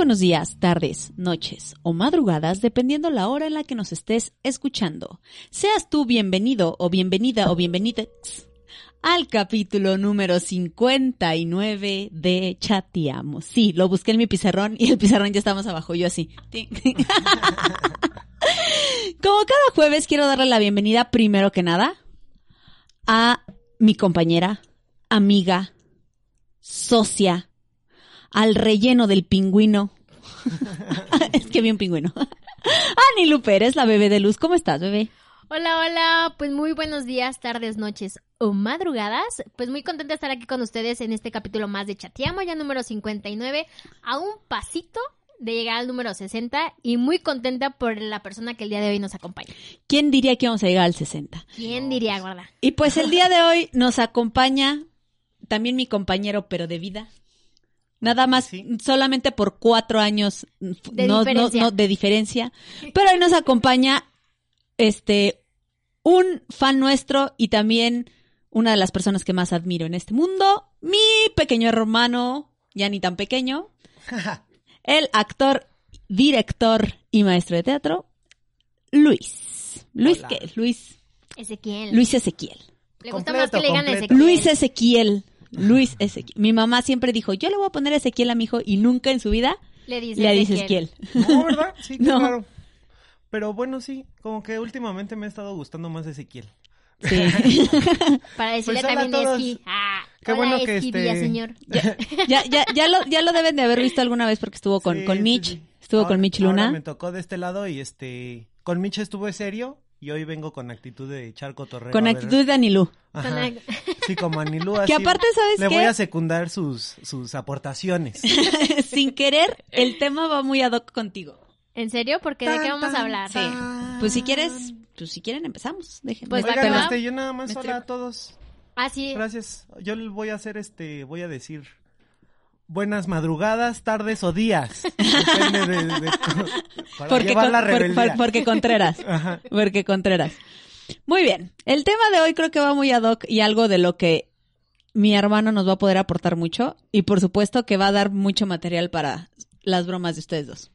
Buenos días, tardes, noches o madrugadas, dependiendo la hora en la que nos estés escuchando. Seas tú bienvenido o bienvenida o bienvenida al capítulo número 59 de Chateamos. Sí, lo busqué en mi pizarrón y el pizarrón ya estamos abajo, yo así. Como cada jueves quiero darle la bienvenida primero que nada a mi compañera, amiga, socia, al relleno del pingüino. es que vi un pingüino. Ani Pérez, la bebé de luz. ¿Cómo estás, bebé? Hola, hola, pues muy buenos días, tardes, noches o madrugadas. Pues muy contenta de estar aquí con ustedes en este capítulo más de Chateamo, ya número 59, a un pasito de llegar al número 60 y muy contenta por la persona que el día de hoy nos acompaña. ¿Quién diría que vamos a llegar al 60? ¿Quién diría, guarda? Y pues el día de hoy nos acompaña también mi compañero, pero de vida. Nada más, Sí. solamente por cuatro años De no, diferencia. no, de diferencia. Pero hoy nos acompaña este un fan nuestro y también una de las personas que más admiro en este mundo, mi pequeño hermano, ya ni tan pequeño, el actor, director y maestro de teatro, Luis. Luis Hola. qué? Luis Ezequiel. Luis Ezequiel. Le gusta Completo, más que le digan completo. Ezequiel. Luis Ezequiel. Luis Ezequiel. Mi mamá siempre dijo, yo le voy a poner Ezequiel a mi hijo y nunca en su vida Le dice le dice Ezequiel. Ezequiel. No, ¿verdad? Sí, No. raro. Pero bueno, sí, como que últimamente me ha estado gustando más Ezequiel. Sí. Para decirle Pues también. Esqui. Ah, Qué bueno que este- Villaseñor. ya, ya, ya, lo, ya lo deben de haber visto alguna vez porque estuvo con, Sí, con Mitch. sí. Estuvo Ahora- con Mitch ahora Luna. me tocó de este lado y este, con Mitch estuve serio y hoy vengo con actitud de charco torreo. Con actitud de Anilú. Ajá. Sí, como Anilú Que así, aparte, ¿sabes Le qué? voy a secundar sus, sus aportaciones. Sin querer, el tema va muy ad hoc contigo. ¿En serio? Porque ¿de qué Tan, vamos a hablar? tan. Pues si quieres, pues si quieren empezamos. Déjenme. Pues Oigan, que este, yo nada más Me hola estoy- a todos. Ah, sí. Gracias. Yo voy a hacer este, voy a decir buenas madrugadas, tardes o días. Depende de, de- para porque, llevar con- la por- rebeldía. por- porque Contreras. Ajá. Porque Contreras. Muy bien. El tema de hoy creo que va muy ad hoc y algo de lo que mi hermano nos va a poder aportar mucho. Y por supuesto que va a dar mucho material para las bromas de ustedes dos.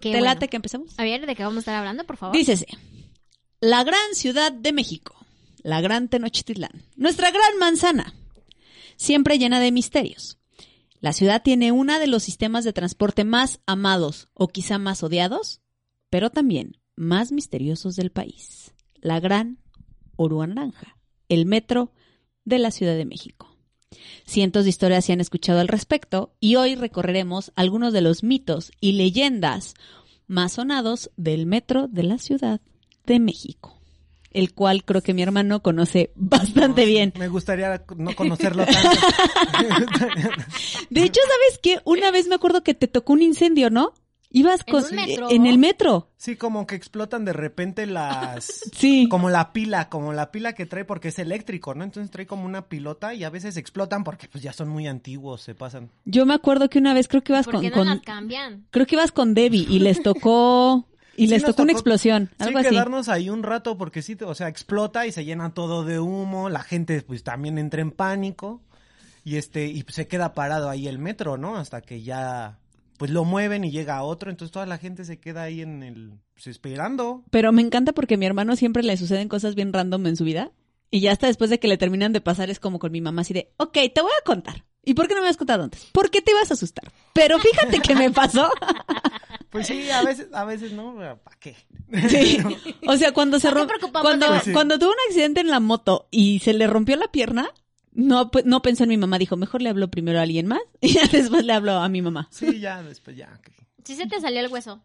Qué ¿Te bueno. late que empecemos? A ver, ¿de qué vamos a estar hablando, por favor? Dícese, la gran ciudad de México, la gran Tenochtitlán, nuestra gran manzana, siempre llena de misterios. La ciudad tiene uno de los sistemas de transporte más amados o quizá más odiados, pero también más misteriosos del país. La gran Orua Naranja, el metro de la Ciudad de México. Cientos de historias se han escuchado al respecto y hoy recorreremos algunos de los mitos y leyendas más sonados del metro de la Ciudad de México, el cual creo que mi hermano conoce bastante bien. Me gustaría no conocerlo tanto. De hecho, ¿sabes qué? Una vez me acuerdo que te tocó un incendio, ¿no? Ibas ¿En con un metro? en el metro. Sí, como que explotan de repente las... Sí. Como la pila, como la pila que trae porque es eléctrico, ¿no? Entonces trae como una pilota y a veces explotan porque pues ya son muy antiguos, se pasan. Yo me acuerdo que una vez creo que ibas ¿Por con, qué no con- las cambian? creo que ibas con Debbie y les tocó y Sí les tocó una explosión, Sí, algo así. quedarnos ahí un rato porque sí, o sea, explota y se llena todo de humo, la gente pues también entra en pánico y este y se queda parado ahí el metro, ¿no? Hasta que ya pues lo mueven y llega otro, entonces toda la gente se queda ahí en el pues, esperando. Pero me encanta porque a mi hermano siempre le suceden cosas bien random en su vida. Y ya hasta después de que le terminan de pasar es como con mi mamá así de, ok, te voy a contar. ¿Y por qué no me has contado antes? Porque te ibas a asustar. Pero fíjate que me pasó. Pues sí, a veces a veces no, ¿para qué? Sí. O sea, cuando se ¿Para qué rompió, cuando? Sí. cuando tuvo un accidente en la moto y se le rompió la pierna, no, pues, no pensó en mi mamá, dijo, mejor le hablo primero a alguien más y ya después le habló a mi mamá. Sí, ya después ya. Sí se te salió el hueso.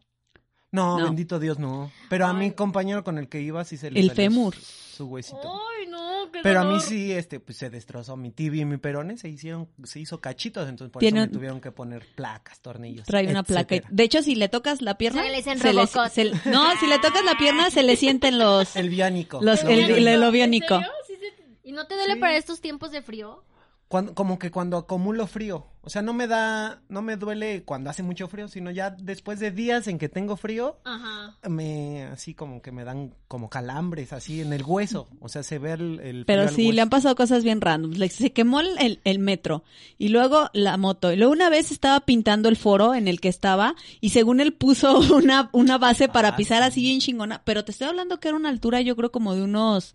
No, No. bendito Dios, no. Pero a mi compañero con el que iba sí se le El salió fémur. Su, huesito. Ay, no, qué Pero a mí sí, este, pues se destrozó mi tibia y mi perone, se hicieron, se hizo cachitos, entonces por Tiene eso me un- tuvieron que poner placas, tornillos. Trae una placa. De hecho, si le tocas la pierna, Se le dicen se le- no, si le tocas la pierna, se le sienten los, El biónico. Los- el- el- lo biónico. ¿En serio? ¿Sí se- ¿Y no te duele Sí. para estos tiempos de frío? Cuando- como que cuando acumulo frío. O sea, no me da, no me duele cuando hace mucho frío, sino ya después de días en que tengo frío, Ajá. me, así como que me dan como calambres, así en el hueso. O sea, se ve el, el Pero frío al sí, le han pasado cosas bien random. Le- Se quemó el, el- metro y luego la moto. Y luego una vez estaba pintando el foro en el que estaba y según él puso una, una base para Ah, pisar sí. así bien chingona. Pero te estoy hablando que era una altura yo creo como de unos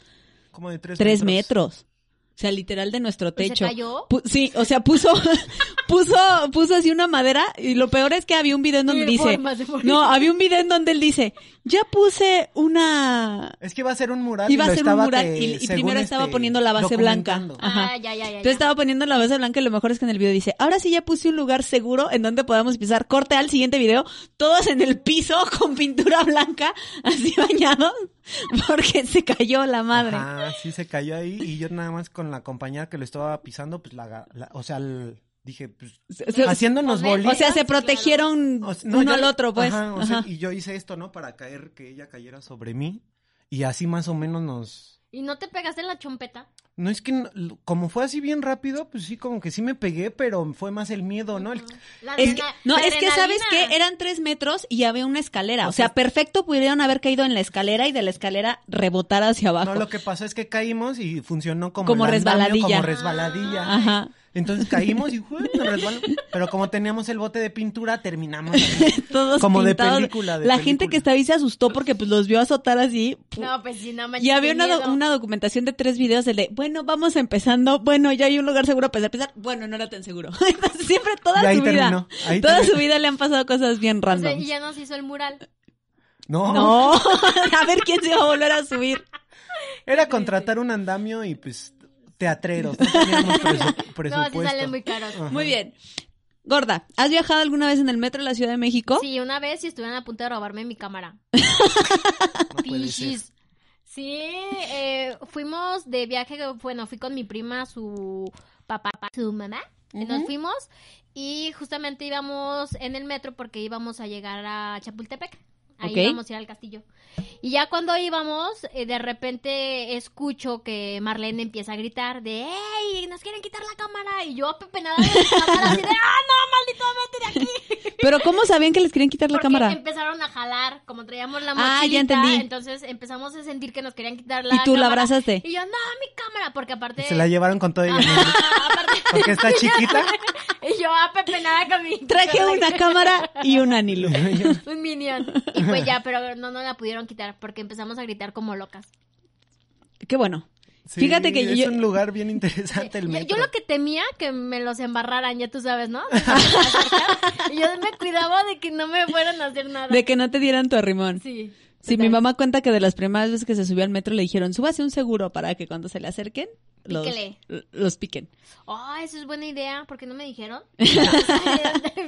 Como de tres, tres metros. O sea, literal de nuestro ¿Y se techo. cayó? Pu- sí, o sea, puso, puso, puso así una madera y lo peor es que había un video en donde dice, no, había un video en donde él dice, ya puse una, Es que iba a ser un mural. Iba a ser un mural que, y- primero estaba este, poniendo la base blanca. Ajá. Ah, ya, ya, ya. Entonces estaba poniendo la base blanca y lo mejor es que en el video dice, ahora sí ya puse un lugar seguro en donde podamos pisar. Corte al siguiente video, todos en el piso con pintura blanca, así bañados, porque se cayó la madre. Ajá, sí se cayó ahí y yo nada más con la compañera que lo estaba pisando, pues la, la- o sea, el- dije, pues Se- haciéndonos bolitas. o sea, se protegieron O sea, no, uno yo- al otro, pues. Ajá, o sea, y yo hice esto, ¿no? Para caer, que ella cayera sobre mí. Y así más o menos nos... ¿Y no te pegaste en la chompeta? No es que, no- como fue así bien rápido, pues sí, como que sí me pegué, pero fue más el miedo, ¿no? El- La Es que, no, es que sabes que eran tres metros y había una escalera. O O sea, sea- perfecto pudieron haber caído en la escalera y de la escalera rebotar hacia abajo. No, lo que pasó es que caímos y funcionó como, Como resbaladilla. Como resbaladilla. Ajá. Entonces caímos y ¡uy! nos resbaló. Pero como teníamos el bote de pintura, terminamos. Todos Como de pintados. película, de la gente que estaba ahí se asustó porque pues los vio azotar así. No, pues sí, no manches. Y había una, do- miedo. una documentación de tres videos de, bueno, vamos empezando, bueno, ya hay un lugar seguro para empezar, bueno, no era tan seguro. Entonces, siempre toda Y ahí su vida, terminó, ahí toda terminó. su vida le han pasado cosas bien O sea, random. y ya nos hizo el mural. No, No, a ver quién se va a volver a subir. era contratar un andamio y pues teatreros. No teníamos presu- No, sí presupuesto. salen muy caros. Ajá. Muy bien. Gorda, ¿has viajado alguna vez en el metro de la Ciudad de México? Sí, una vez y estuvieron a punto de robarme mi cámara. No. Pichis. Sí, eh, fuimos de viaje, bueno, fui con mi prima, su papá, su mamá. y Nos fuimos y justamente íbamos en el metro porque íbamos a llegar a Chapultepec. Ahí Ok. íbamos a ir al castillo. Y ya cuando íbamos, eh, de repente escucho que Marlene empieza a gritar de ¡Ey! ¡Nos quieren quitar la cámara! Y yo apepenada de la cámara así de ¡Ah, no! ¡Maldito, vete de aquí! Pero ¿cómo sabían que les querían quitar la Porque cámara? empezaron a jalar, como traíamos la mochilita, Ah, ya entendí. entonces empezamos a sentir que nos querían quitar la Y tú la cámara. abrazaste. Y yo, no, mi cámara, porque aparte... Se la llevaron con todo. Ajá, aparte- Porque está chiquita. y yo apepenada con mi... Traje una cámara y un anilo. Un minion. Y pues ya, pero no nos la pudieron quitar porque empezamos a gritar como locas. Qué bueno. Sí, Fíjate que es yo- un lugar bien interesante el Yo, metro. yo lo que temía que me los embarraran, ya tú sabes, ¿no? Y yo me cuidaba de que no me fueran a hacer nada. De que no te dieran tu arrimón. Sí. Sí, mi mamá cuenta que de las primeras veces que se subió al metro le dijeron, súbase un seguro para que cuando se le acerquen, los, los piquen. Oh, eso es buena idea. ¿Por qué no me dijeron?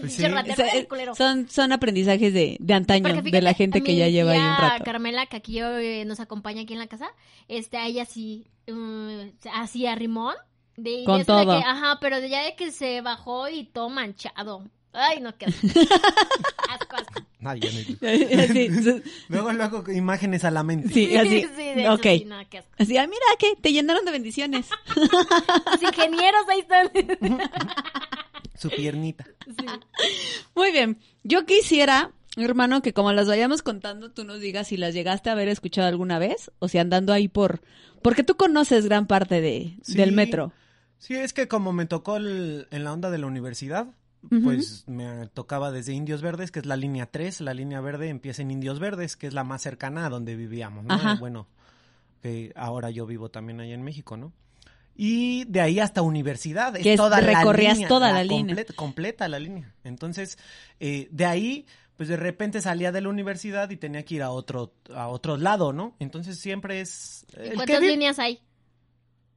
Pues sí. O sea, culero. son, son aprendizajes de, de antaño, Porque de la gente a que ya lleva ahí un rato. Carmela, que aquí eh, nos acompaña aquí en la casa, este, a ella sí, um, hacía rimón. De, Con de todo. que- ajá, pero de ya de que se bajó y todo manchado. Ay, no, qué asco. asco, asco. Ay, no- Luego, luego, imágenes a la mente. sí, así. Sí, de eso ok. sí, no, qué asco. Así, ah, mira que te llenaron de bendiciones. Los ingenieros ahí están. Su piernita. Sí. Muy bien. Yo quisiera, hermano, que como las vayamos contando, tú nos digas si las llegaste a haber escuchado alguna vez o si andando ahí por... Porque tú conoces gran parte de, Sí. del metro. Sí, es que como me tocó el- en la onda de la universidad, Pues me tocaba desde Indios Verdes, que es la línea 3, la línea verde empieza en Indios Verdes, que es la más cercana a donde vivíamos, ¿no? Ajá. Bueno, que ahora yo vivo también allá en México, ¿no? Y de ahí hasta universidad, es Que es- toda la recorrías línea, toda la línea. completa, completa la línea. Entonces, eh, de ahí, pues de repente salía de la universidad y tenía que ir a otro, a otro lado, ¿no? Entonces siempre es... ¿Y ¿Cuántas líneas hay?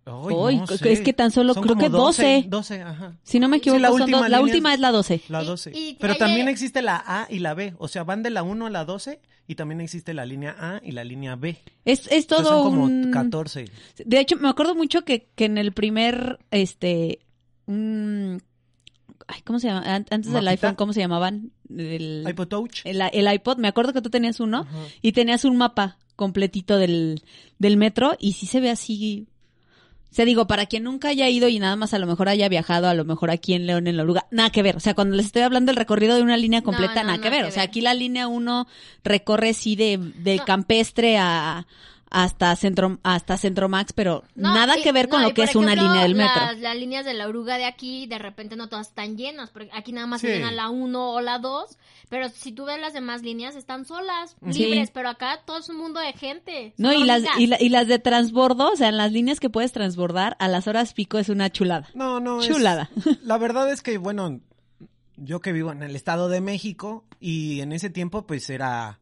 Ay, Uy, no es sé. que tan solo Son creo que 12. 12, ajá. Si no me Sí, equivoco, la son última dos- la última es- la 12. La Y- 12. y Pero hay- también existe la A y la B. O sea, van de la 1 a la 12 y también existe la línea A y la línea B. Es, es Entonces todo son como un... 14. De hecho, me acuerdo mucho que, que en el primer, este, un- ay, ¿cómo se llama? An- Antes del iPhone, ¿cómo se llamaban? El, iPod Touch. el, el iPod, me acuerdo que tú tenías uno Ajá. y tenías un mapa completito del, del metro y sí se ve así O sea, digo, para quien nunca haya ido y nada más a lo mejor haya viajado, a lo mejor aquí en León, en la Oruga, nada que ver. O sea, cuando les estoy hablando del recorrido de una línea completa, no, nada que ver. que o sea, ver. aquí la línea 1 recorre sí de, No. campestre a hasta centro hasta centromax pero No, nada y- que ver con no, lo que es una línea del metro Las, las líneas de la oruga de aquí, de repente no todas están llenas, porque aquí nada más Sí. se llena la 1 o la 2, pero si tú ves las demás líneas están solas, Sí. libres, pero acá todo es un mundo de gente. no y las y, la- y las de transbordo o sea en las líneas que puedes transbordar a las horas pico es una chulada No, no. es- Chulada. la verdad es que, bueno, yo que vivo en el Estado de México y en ese tiempo pues era,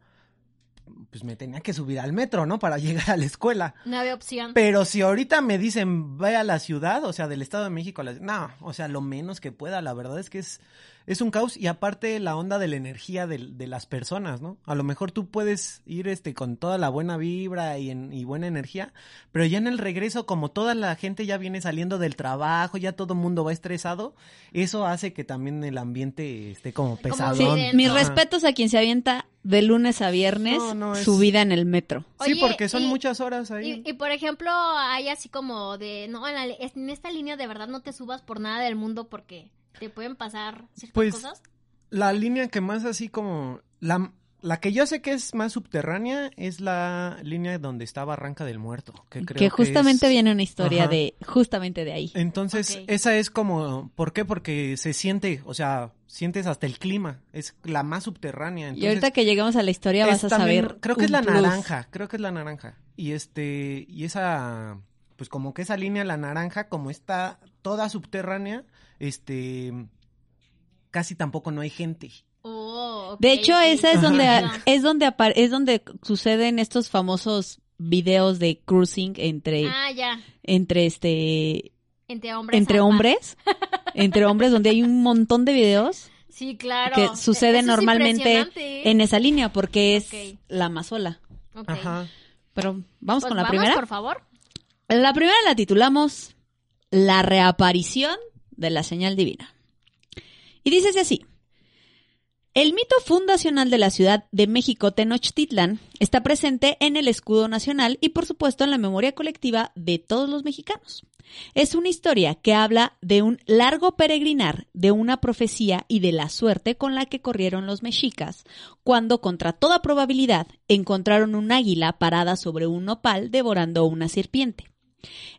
pues me tenía que subir al metro, ¿no? Para llegar a la escuela. No había opción. Pero si ahorita me dicen, ve a la ciudad, o sea, del Estado de México, a la- no, o sea, lo menos que pueda, la verdad es que es, es un caos y aparte la onda de la energía de, de las personas, ¿no? A lo mejor tú puedes ir este con toda la buena vibra y, en, y buena energía, pero ya en el regreso, como toda la gente ya viene saliendo del trabajo, ya todo el mundo va estresado, eso hace que también el ambiente esté como pesado. sí mis respetos a quien se avienta de lunes a viernes No, no, es- su vida en el metro Sí, Oye, porque son y- muchas horas ahí. Y, y, por ejemplo, hay así como de, no, en, la- en esta línea de verdad no te subas por nada del mundo porque te pueden pasar ciertas Pues, cosas. La línea que más así como... La, la que yo sé que es más subterránea es la línea donde está Barranca del Muerto. Que, creo que justamente es- viene una historia Ajá. de justamente de ahí Entonces, esa es como... ¿Por qué? Porque se siente, o sea, sientes hasta el clima. Es la más subterránea. y ahorita que lleguemos a la historia vas a también- saber Creo que es la plus. naranja, creo que es la naranja. Y este, y esa, pues como que esa línea, la naranja, como está toda subterránea, este, casi tampoco no hay gente. Oh, De hecho, esa es donde Ajá. es donde es donde suceden estos famosos videos de cruising entre Ah, ya. entre este Entre hombres. entre hombres, entre hombres donde hay un montón de videos Sí, claro. que Eso es normalmente ¿eh? en esa línea porque es la más sola. Ajá. Pero vamos Pues con la vamos, primera. por favor. La primera la titulamos La reaparición de la señal divina. Y dice así. El mito fundacional de la Ciudad de México Tenochtitlan está presente en el escudo nacional y por supuesto en la memoria colectiva de todos los mexicanos. Es una historia que habla de un largo peregrinar, de una profecía y de la suerte con la que corrieron los mexicas, cuando contra toda probabilidad encontraron un águila parada sobre un nopal devorando una serpiente.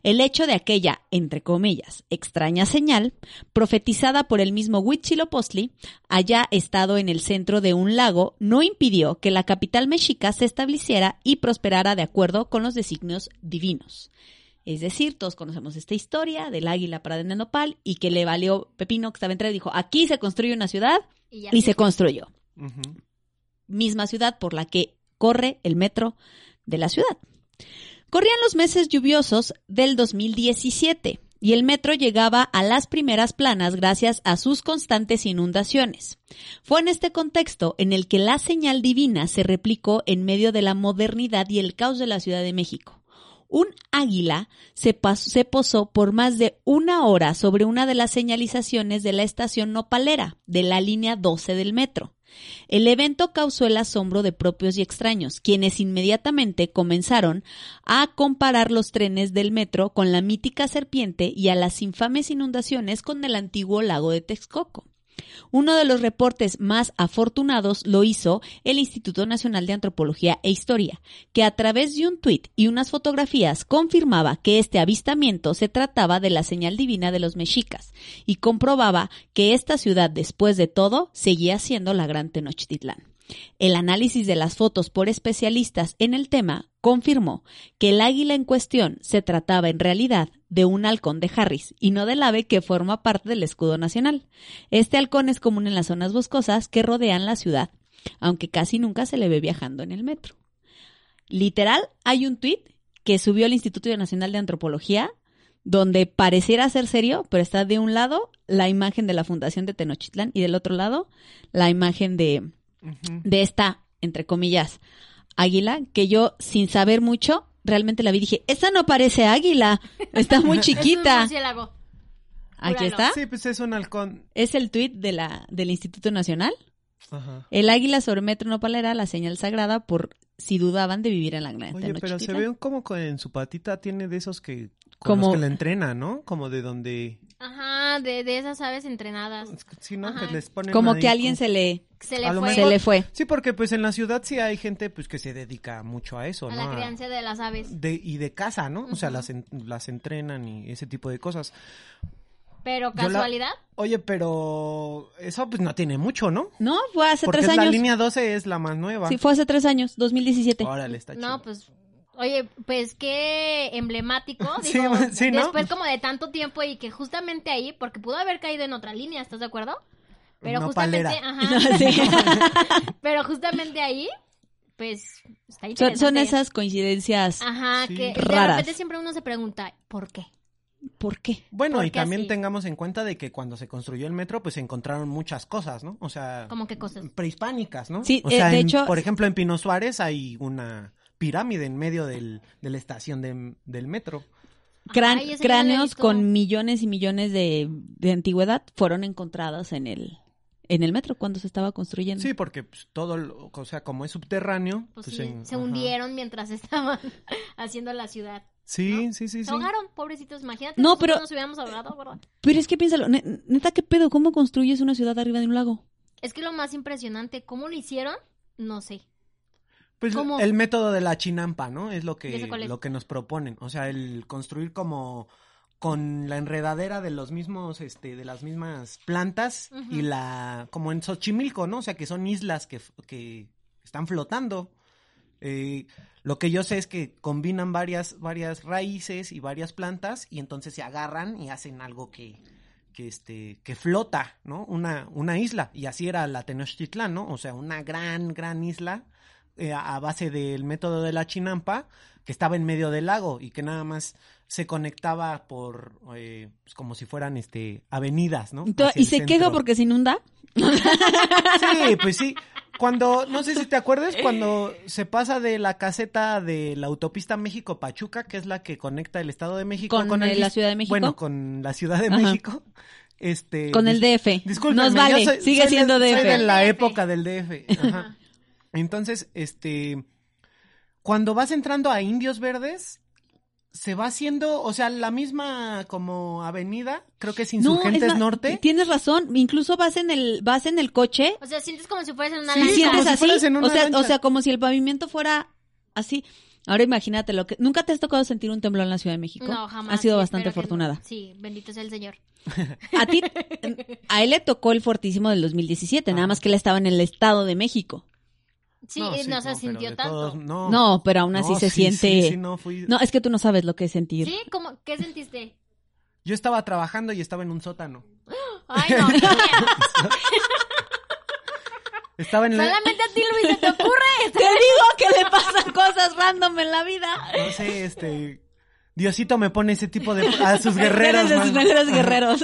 El hecho de aquella, entre comillas, extraña señal, profetizada por el mismo Huitzilopochtli, haya estado en el centro de un lago, no impidió que la capital mexica se estableciera y prosperara de acuerdo con los designios divinos. Es decir, todos conocemos esta historia del águila parada en el nopal y que le valió Pepino que estaba entre y dijo, aquí se construye una ciudad Y, se construyó. Misma ciudad por la que corre el metro de la ciudad. Corrían los meses lluviosos del 2017 y el metro llegaba a las primeras planas gracias a sus constantes inundaciones. Fue en este contexto en el que la señal divina se replicó en medio de la modernidad y el caos de la Ciudad de México. Un águila se, posó por más de una hora sobre una de las señalizaciones de la estación nopalera de la línea 12 del metro. El evento causó el asombro de propios y extraños, quienes inmediatamente comenzaron a comparar los trenes del metro con la mítica serpiente y a las infames inundaciones con el antiguo lago de Texcoco. Uno de los reportes más afortunados lo hizo el Instituto Nacional de Antropología e Historia, que a través de un tuit y unas fotografías confirmaba que este avistamiento se trataba de la señal divina de los mexicas y comprobaba que esta ciudad, después de todo, seguía siendo la Gran Tenochtitlán. El análisis de las fotos por especialistas en el tema confirmó que el águila en cuestión se trataba en realidad de un halcón de Harris y no del ave que forma parte del escudo nacional. Este halcón es común en las zonas boscosas que rodean la ciudad, aunque casi nunca se le ve viajando en el metro. Literal, hay un tuit que subió el Instituto Nacional de Antropología donde pareciera ser serio, pero está de un lado la imagen de la Fundación de Tenochtitlán y del otro lado la imagen de, De esta, entre comillas, águila, que yo, sin saber mucho, realmente la vi y dije, esa no parece águila, está muy Es un chiquita. murciélago. Aquí está. Sí, pues es un halcón. Es el tuit de la, del Instituto Nacional. Ajá. El águila sobre metro nopalera, la señal sagrada por si dudaban de vivir en la gran Oye, pero se Tenochtitlán. ve como con- en su patita tiene de esos que con los Como- que la entrenan, ¿no? Como de donde... Ajá, de, de esas aves entrenadas. Sí, ¿no? Que les ponen Como ahí que alguien se le, Se le fue se le fue. Sí, porque pues en la ciudad sí hay gente pues que se dedica mucho a eso, a ¿no? la crianza de las aves. de, y de casa, ¿no? O sea, las, en- las entrenan y ese tipo de cosas. Pero la- casualidad. Oye, pero eso pues no tiene mucho, ¿no? No, fue hace Porque tres es la años. línea 12 es la más nueva. Sí, fue hace tres años, 2017. Órale, está chido. No, pues, oye, pues qué emblemático. Sí, Digo, sí, ¿no? Después como de tanto tiempo y que justamente ahí, porque pudo haber caído en otra línea, ¿estás de acuerdo? Pero Una justamente, palera. ajá. Sí. Pero justamente ahí, pues, está Son, interesante. son esas coincidencias. Ajá, Sí. que de Raras. repente siempre uno se pregunta, ¿por qué? ¿Por qué? Bueno, y también así. tengamos en cuenta de que cuando se construyó el metro, pues se encontraron muchas cosas, ¿no? O sea, ¿Cómo qué cosas? prehispánicas, ¿no? Sí, o eh, sea, de en- hecho- por ejemplo, en Pino Suárez hay una pirámide en medio del, de la estación de- del metro. Crán- Ay, cráneos con millones y millones de, de antigüedad fueron encontrados en el, en el metro cuando se estaba construyendo. Sí, porque pues, todo, lo- o sea, como es subterráneo, Pues pues, sí, en- se ajá. hundieron mientras estaban haciendo la ciudad. Sí, sí, sí, Se sí. ahogaron, pobrecitos, imagínate. No, pero- nos hubiéramos ahogado, ¿verdad? Pero es que piénsalo, ne- neta, ¿qué pedo? ¿Cómo construyes una ciudad arriba de un lago? Es que lo más impresionante, ¿cómo lo hicieron? No sé. Pues ¿Cómo? el método de la chinampa, ¿no? Es lo que, lo que nos proponen. O sea, el construir como con la enredadera de los mismos, este, de las mismas plantas y la, como en Xochimilco, ¿no? O sea, que son islas que, que están flotando. Eh, lo que yo sé es que combinan varias, varias raíces y varias plantas y entonces se agarran y hacen algo que, que este, que flota, ¿no? Una, una isla. Y así era la Tenochtitlán, ¿no? O sea, una gran, gran isla eh, a base del método de la chinampa que estaba en medio del lago y que nada más se conectaba por eh, pues como si fueran este avenidas, ¿no? Y to- Hacia ¿Y el se queja centro. porque se inunda? Sí, pues sí. Cuando, no sé si te acuerdas, cuando se pasa de la caseta de la autopista México-Pachuca, que es la que conecta el Estado de México Con, el la Ciudad de México. Bueno, con la Ciudad de Ajá. México. Este, Con el DF. Discúlpenme, Nos vale, soy- sigue soy de- siendo soy DF. de la época del DF. Ajá. Entonces, este, cuando vas entrando a Indios Verdes, se va haciendo, o sea, la misma como avenida, creo que es Insurgentes es ma- Norte. Tienes razón, incluso vas en el vas en el coche O sea, sientes como si fueras en una Sí, y lancha. sientes como si así, fueras en una o sea, o sea, como si el pavimiento fuera así. Ahora imagínate lo que nunca te has tocado sentir un temblor en la Ciudad de México. No, jamás. Has sido sí, bastante no. afortunada. Sí, bendito sea el Señor. A ti a él le tocó el fortísimo del 2017, nada Ajá. más que él estaba en el Estado de México. Sí, no, se no, sintió tanto. todos- no. No, pero aún así No, se sí, siente sí, sí, no, fui- No, es que tú no sabes lo que es sentir. ¿Sí? ¿Cómo? ¿Qué sentiste? Yo estaba trabajando y estaba en un sótano. Ay, no. Estaba en la... Solamente a ti, Luis, se te ocurre. Te digo que le pasan cosas random en la vida. No sé, este... Diosito me pone ese tipo de... A sus guerreros. de sus mejores guerreros.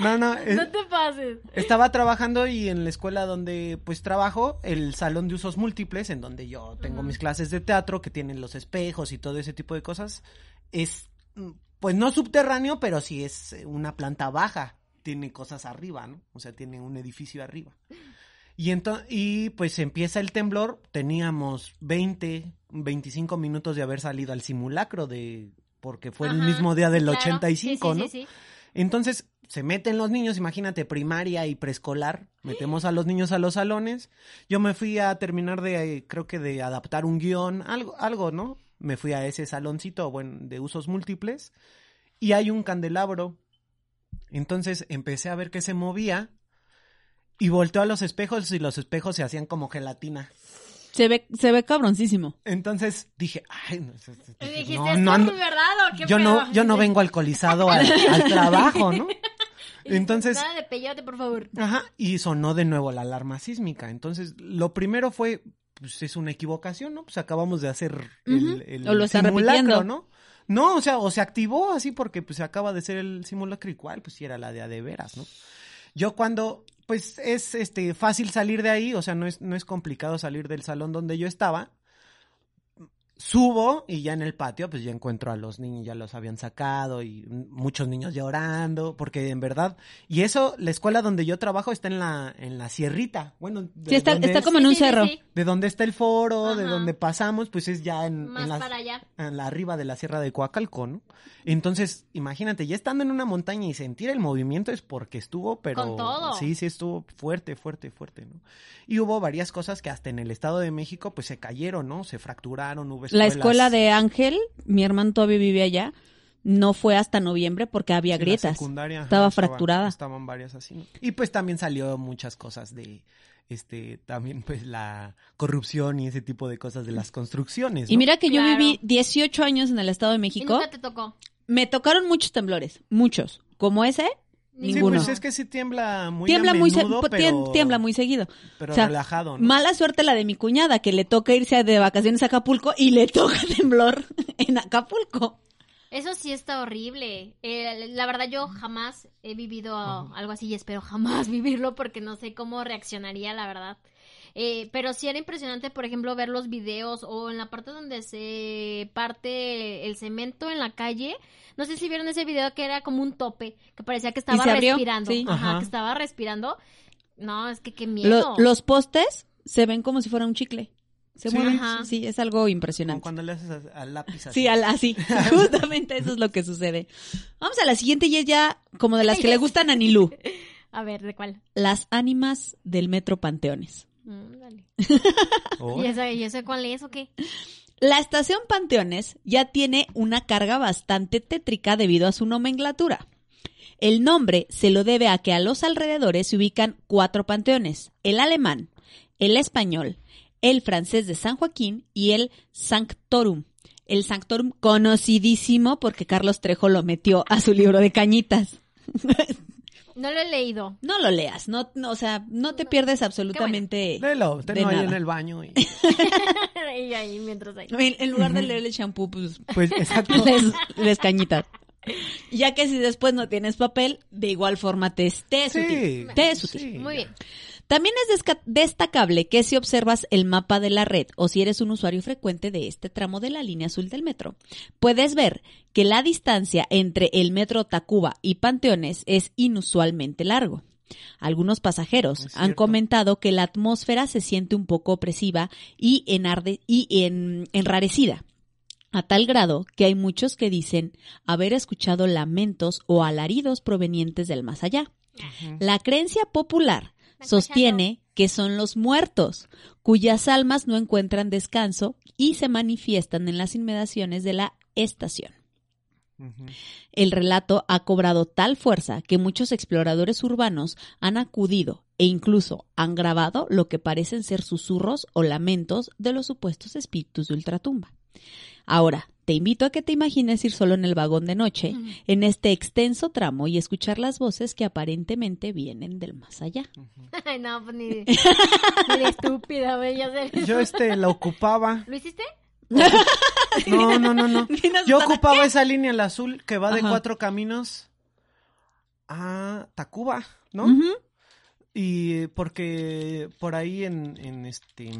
No, no. es- No te pases. Estaba trabajando y en la escuela donde pues trabajo, el salón de usos múltiples, en donde yo tengo mis clases de teatro, que tienen los espejos y todo ese tipo de cosas, es pues no subterráneo, pero sí es eh, una planta baja. Tiene cosas arriba, ¿no? O sea, tiene un edificio arriba. Y, y pues empieza el temblor, teníamos 20, 25 minutos de haber salido al simulacro de porque fue el mismo día del claro. 85, Sí, sí, ¿no? sí, sí. Entonces, se meten los niños, imagínate, primaria y preescolar, metemos a los niños a los salones. Yo me fui a terminar de, creo que de adaptar un guion, algo, algo, ¿no? Me fui a ese saloncito, bueno, de usos múltiples, y hay un candelabro. Entonces empecé a ver que se movía y volteó a los espejos y los espejos se hacían como gelatina. Se ve, se ve cabroncísimo. Entonces dije, ay, no, dijiste, no, ¿es no ando- verdad o qué yo no, pedo? yo no vengo alcoholizado al, al trabajo, ¿no? Entonces, Nada de peyote, por favor. Ajá, y sonó de nuevo la alarma sísmica. Entonces, lo primero fue, pues es una equivocación, ¿no? Pues acabamos de hacer el, el o lo están simulacro. ¿no? No, o sea, o se activó así porque pues se acaba de ser el simulacro igual, pues sí era la de a de veras, ¿no? Yo cuando, pues es este fácil salir de ahí, o sea, no es, no es complicado salir del salón donde yo estaba. Subo y ya en el patio pues ya encuentro a los niños, ya los habían sacado y muchos niños llorando, porque en verdad, y eso, la escuela donde yo trabajo está en la, en la sierrita, bueno, de Sí, está, donde está es- como en un Sí, cerro. sí. de donde está el foro, de donde pasamos, pues es ya en, Más en las- para allá. en la arriba de la sierra de Coacalco, ¿no? Entonces, imagínate, ya estando en una montaña y sentir el movimiento es porque estuvo, pero Con todo. sí, sí estuvo fuerte, fuerte, fuerte, ¿no? Y hubo varias cosas que hasta en el Estado de México pues se cayeron, ¿no? Se fracturaron, hubo La escuela de Ángel, mi hermano todavía vivía allá, no fue hasta noviembre porque había Sí, la grietas. secundaria, ajá, Estaba fracturada. Estaban varias así, ¿no? Y pues también salió muchas cosas de este también pues la corrupción y ese tipo de cosas de las construcciones, Y mira que yo viví 18 años en el Estado de Y México. nunca te tocó. Me tocaron muchos temblores, muchos. Como ese, Sí, ninguno. pues es que sí tiembla muy tiembla a muy menudo, pero, tiembla muy seguido. pero o sea, relajado, ¿no? Mala suerte la de mi cuñada que le toca irse de vacaciones a Acapulco y le toca temblor en Acapulco. Eso sí está horrible. Eh, la verdad yo jamás he vivido algo así y espero jamás vivirlo porque no sé cómo reaccionaría, la verdad. Eh, pero sí era impresionante, por ejemplo, ver los videos o en la parte donde se parte el cemento en la calle. No sé si vieron ese video que era como un tope, que parecía que estaba respirando. Sí. Ajá, Ajá. que estaba respirando. No, es que qué Lo- miedo. los postes se ven como si fuera un chicle. Se Sí, mueven. ajá. Sí, es algo Como impresionante. cuando le haces a- al lápiz así. Sí, al- así. Justamente eso es lo que sucede. Vamos a la siguiente y es ya como de las que le gustan a Nilú. A ver, ¿de cuál? Las ánimas del Metro Panteones. Mm, dale. Oh, ¿Y esa, ¿Y esa cuál es o qué? La estación Panteones ya tiene una carga bastante tétrica debido a su nomenclatura. El nombre se lo debe a que a los alrededores se ubican cuatro panteones, el alemán, el español, el francés de San Joaquín y el Sanctorum. El Sanctorum conocidísimo porque Carlos Trejo lo metió a su libro de cañitas. No lo he leído. No lo leas, no, no, o sea, no te pierdes absolutamente. Léelo, de tenlo ahí en el baño. Y, y ahí mientras ahí. En, en lugar de leer el shampoo, pues pues exacto. les, les cañitas. Ya que si después no tienes papel, de igual forma te es, te es Sí, útil. Te es útil. sí. Muy bien. También es destacable que si observas el mapa de la red o si eres un usuario frecuente de este tramo de la línea azul del metro, puedes ver que la distancia entre el metro Tacuba y Panteones es inusualmente largo. Algunos pasajeros han comentado que la atmósfera se siente un poco opresiva y, enarde- y en- enrarecida, a tal grado que hay muchos que dicen haber escuchado lamentos o alaridos provenientes del más allá. La creencia popular sostiene que son los muertos, cuyas almas no encuentran descanso y se manifiestan en las inmediaciones de la estación. El relato ha cobrado tal fuerza que muchos exploradores urbanos han acudido e incluso han grabado lo que parecen ser susurros o lamentos de los supuestos espíritus de ultratumba. Ahora, te invito a que te imagines ir solo en el vagón de noche, en este extenso tramo y escuchar las voces que aparentemente vienen del más allá. Ay, no, pues ni de, ni de estúpida, güey. Yo este la ocupaba. ¿Lo hiciste? No, no, no, no. Yo ocupaba esa línea, el azul, que va de Ajá. cuatro caminos a Tacuba, ¿no? Y porque por ahí en, en este...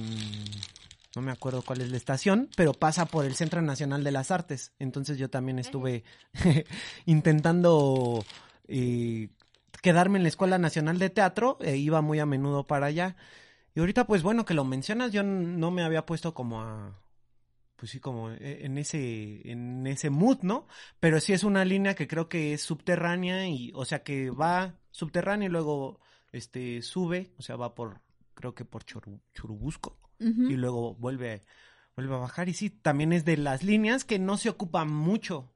No me acuerdo cuál es la estación, pero pasa por el Centro Nacional de las Artes. Entonces yo también estuve intentando eh, quedarme en la Escuela Nacional de Teatro e iba muy a menudo para allá. Y ahorita, pues bueno, que lo mencionas, yo no me había puesto como a... Pues sí, como e- en ese, en ese mood, ¿no? Pero sí es una línea que creo que es subterránea y, o sea, que va subterránea y luego, este, sube, o sea, va por, creo que por Choru- Y luego vuelve, vuelve a bajar. Y sí, también es de las líneas que no se ocupan mucho.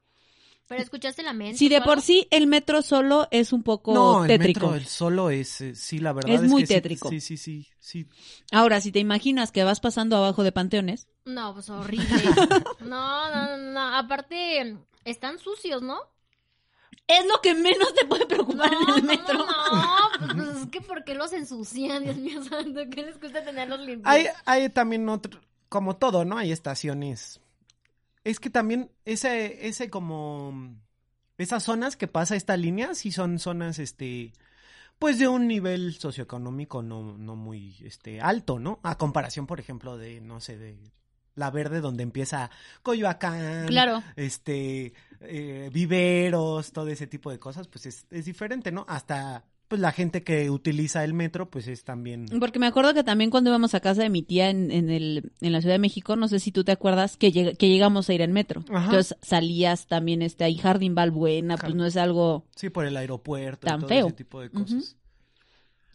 ¿Pero escuchaste la mente? Si de por sí el metro solo es un poco no, el tétrico. metro, el solo es, eh, sí, la verdad Es es, muy que tétrico. Sí, sí, sí, sí. Ahora, si te imaginas que vas pasando abajo de panteones, No, pues horrible. No, no, no, no. Aparte, están sucios, ¿no? Es lo que menos te puede preocupar en el ¿cómo metro. No, pues es que ¿por qué los ensucian, Dios mío santo? ¿Qué les cuesta tenerlos limpios? Hay, hay también otro, como todo, ¿no? Hay estaciones. Es que también ese, ese como, esas zonas que pasa esta línea, sí son zonas, este, pues de un nivel socioeconómico no, no muy, este, alto, ¿no? A comparación, por ejemplo, de, no sé, de la verde donde empieza Coyoacán, Claro. este, eh, viveros, todo ese tipo de cosas, pues es, es diferente, ¿no? Hasta, pues la gente que utiliza el metro, pues es también... Porque me acuerdo que también cuando íbamos a casa de mi tía en, en, el, en la Ciudad de México, no sé si tú te acuerdas, que, lleg- que llegamos a ir en metro. Ajá. Entonces salías también, este, ahí Jardín Balbuena, pues Jar- no es algo... Sí, por el aeropuerto, y Tan todo feo. ese tipo de cosas.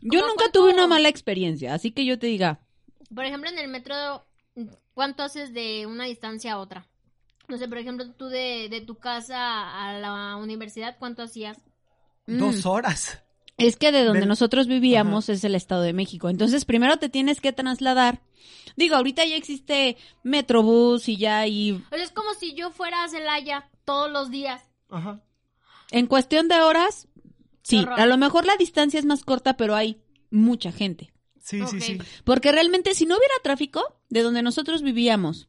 Yo ¿Cómo nunca cuánto? tuve una mala experiencia, así que yo te diga, Por ejemplo, en el metro, ¿cuánto haces de una distancia a otra? No sé, por ejemplo, tú de, de tu casa a la universidad, ¿cuánto hacías? mm, Dos horas. es que de donde nosotros vivíamos es el Estado de México. Entonces primero te tienes que trasladar. Digo, ahorita ya existe Metrobús y ya. O sea, es como si yo fuera a Celaya todos los días. Ajá. En cuestión de horas, sí, horror. a lo mejor la distancia es más corta, pero hay mucha gente. Sí, sí, sí. Porque realmente si no hubiera tráfico, de donde nosotros vivíamos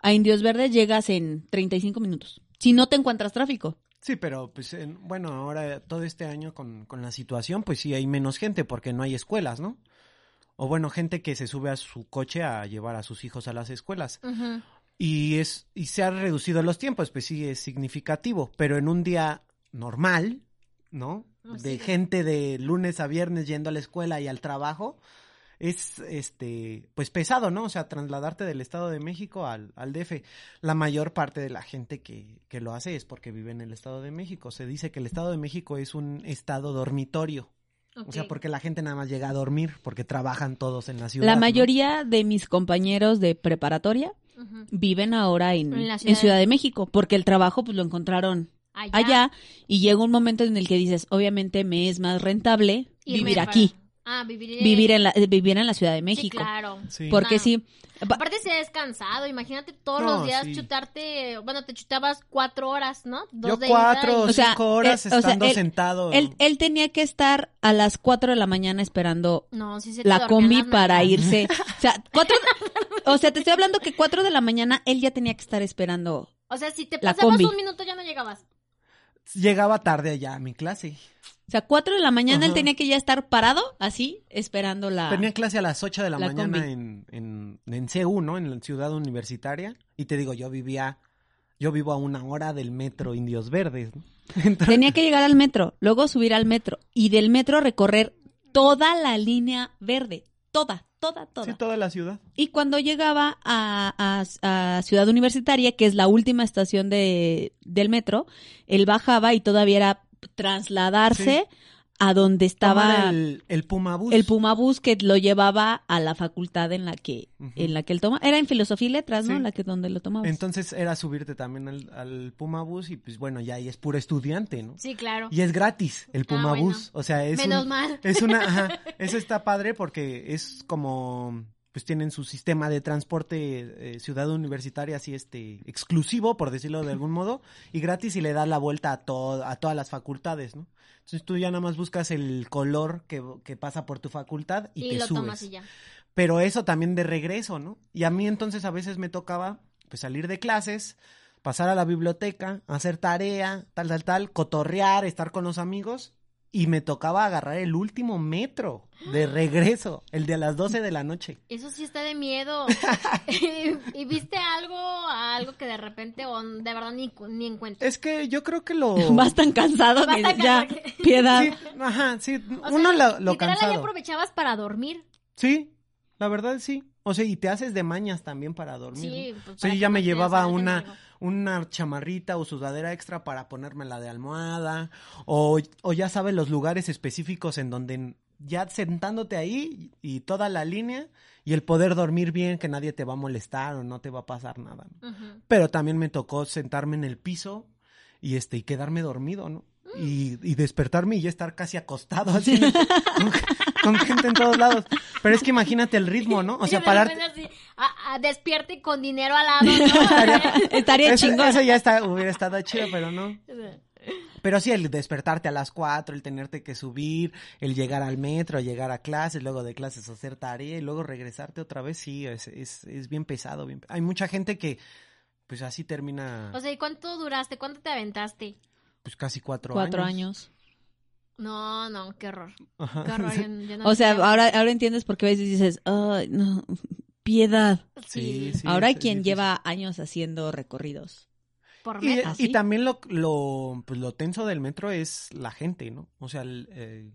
a Indios Verdes llegas en 35 minutos. Si no te encuentras tráfico. Sí, pero pues en- bueno, ahora todo este año con, con la situación, pues sí hay menos gente porque no hay escuelas, ¿no? O bueno, gente que se sube a su coche a llevar a sus hijos a las escuelas. Y es y se han reducido los tiempos, pues sí es significativo, pero en un día normal, ¿no? De Sí. gente de lunes a viernes yendo a la escuela y al trabajo, es este pues pesado, ¿no? O sea, trasladarte del Estado de México al, al DF. La mayor parte de la gente que, que lo hace es porque vive en el Estado de México. Se dice que el Estado de México es un estado dormitorio. O sea, porque la gente nada más llega a dormir, porque trabajan todos en la ciudad. La ¿no? mayoría de mis compañeros de preparatoria viven ahora en, En Ciudad Ciudad, de- de México, porque el trabajo pues lo encontraron Allá. allá y llega un momento en el que dices, obviamente me es más rentable Irme vivir para- aquí, Ah, vivir en... vivir en la eh, vivir en la Ciudad de Sí, México. claro. Sí. Porque No. sí, pa- Aparte si es cansado, imagínate todos No, los días sí. chutarte, bueno, te chutabas cuatro horas, ¿no? Dos Yo de cuatro o sea, cinco horas eh, o sea, estando él- sentado. él, él tenía que estar a las 4 de la mañana esperando No, sí se la combi para irse. O sea, cuatro, o sea, te estoy hablando que 4 de la mañana él ya tenía que estar esperando. O sea, si te pasabas un minuto ya no llegabas. Llegaba tarde allá a mi clase. O sea, 4 de la mañana él tenía que ya estar parado así esperando la Tenía clase a las 8 de la, La mañana en, en, en CU, ¿no? En la ciudad universitaria. Y te digo, yo vivía, yo vivo a una hora del metro Indios Verdes. ¿no? Entonces, Tenía que llegar al metro, luego subir al metro y del metro recorrer toda la línea verde, toda, toda, toda. sí, toda la ciudad. Y cuando llegaba a, a- a Ciudad Universitaria, que es la última estación de, del metro, él bajaba y todavía era trasladarse a donde estaba el, el, el Puma Bus. Pumabús que lo llevaba a la facultad en la que, en la que él toma. Era en filosofía y letras, ¿no? Sí. La que donde lo tomaba. Entonces era subirte también al, al Puma Bus y pues bueno, ya ahí es puro estudiante, ¿no? Sí, claro. Y es gratis el Puma Ah, bueno. Bus. O sea, es Menos un- mal. Es una, ajá, eso está padre porque es como, pues tienen su sistema de transporte eh, ciudad universitaria así este exclusivo, por decirlo de algún modo, y gratis y le da la vuelta a todo, a todas las facultades, ¿no? Entonces tú ya nada más buscas el color que, que pasa por tu facultad y, Y, te lo subes. tomas y ya. Pero eso también de regreso, ¿no? Y a mí entonces a veces me tocaba pues salir de clases, pasar a la biblioteca, hacer tarea, tal, tal, tal, cotorrear, estar con los amigos y me tocaba agarrar el último metro de regreso, el de las 12 de la noche. Eso sí está de miedo. ¿Y, y viste algo, algo que de repente o de verdad ni, ni en cuenta? Es que yo creo que lo... Vas tan cansado Vas que tan ya, que- piedad. Sí, ajá, sí, O sea, uno lo, lo ahí cansado. aprovechabas para dormir. Sí, la verdad sí. O sea, y te haces de mañas también para dormir. Sí, ¿no? pues, O sea, para yo ya me llevaba una. Una chamarrita o sudadera extra para ponérmela de almohada. O, o ya sabes los lugares específicos en donde ya sentándote ahí y toda la línea y el poder dormir bien, que nadie te va a molestar o no te va a pasar nada. ¿no? Pero también me tocó sentarme en el piso y este y quedarme dormido, ¿no? Y, y despertarme y ya estar casi acostado así con gente en todos lados. Pero es que imagínate el ritmo, ¿no? O sea, a- despierte con dinero al lado, ¿no? Estaría Eso, chingón. eso ya está, hubiera estado chido, pero no. Pero sí, el despertarte a las 4, el tenerte que subir, el llegar al metro, llegar a clases, luego de clases hacer tarea y luego regresarte otra vez, sí, es, es, es bien pesado. Bien... Hay mucha gente que, pues así termina, O sea, ¿y cuánto duraste? ¿Cuánto te aventaste? pues casi cuatro, Cuatro años. años. No, no, qué horror. Qué horror. yo- yo no O sea, ahora, ahora entiendes por qué a veces dices, ay, no, piedad. Sí, sí, Ahora hay quien lleva años haciendo recorridos. Por Y, metro. ¿Ah, y también lo, lo, pues lo tenso del metro es la gente, ¿no? O sea, el, eh,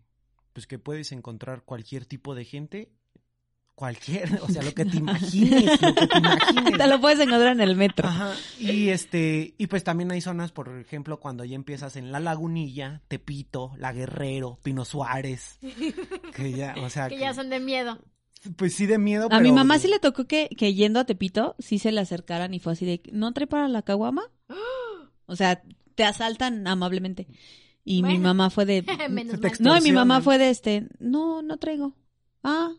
pues que puedes encontrar cualquier tipo de gente, cualquier, o sea, lo que te imagines, lo que te imagines. Te lo puedes encontrar en el metro. Ajá. Y este, y pues también hay zonas, por ejemplo, cuando ya empiezas en La Lagunilla, Tepito, La Guerrero, Pino Suárez, que ya, o sea, que ya son de miedo. pues sí de miedo, A mi mamá sí le tocó que, que yendo a Tepito, sí se le acercaran y fue así de, ¿no trae para la caguama? O sea, te asaltan amablemente. Y mi mamá fue de... Menos. No, y mi mamá fue de este, no, no traigo. Ah,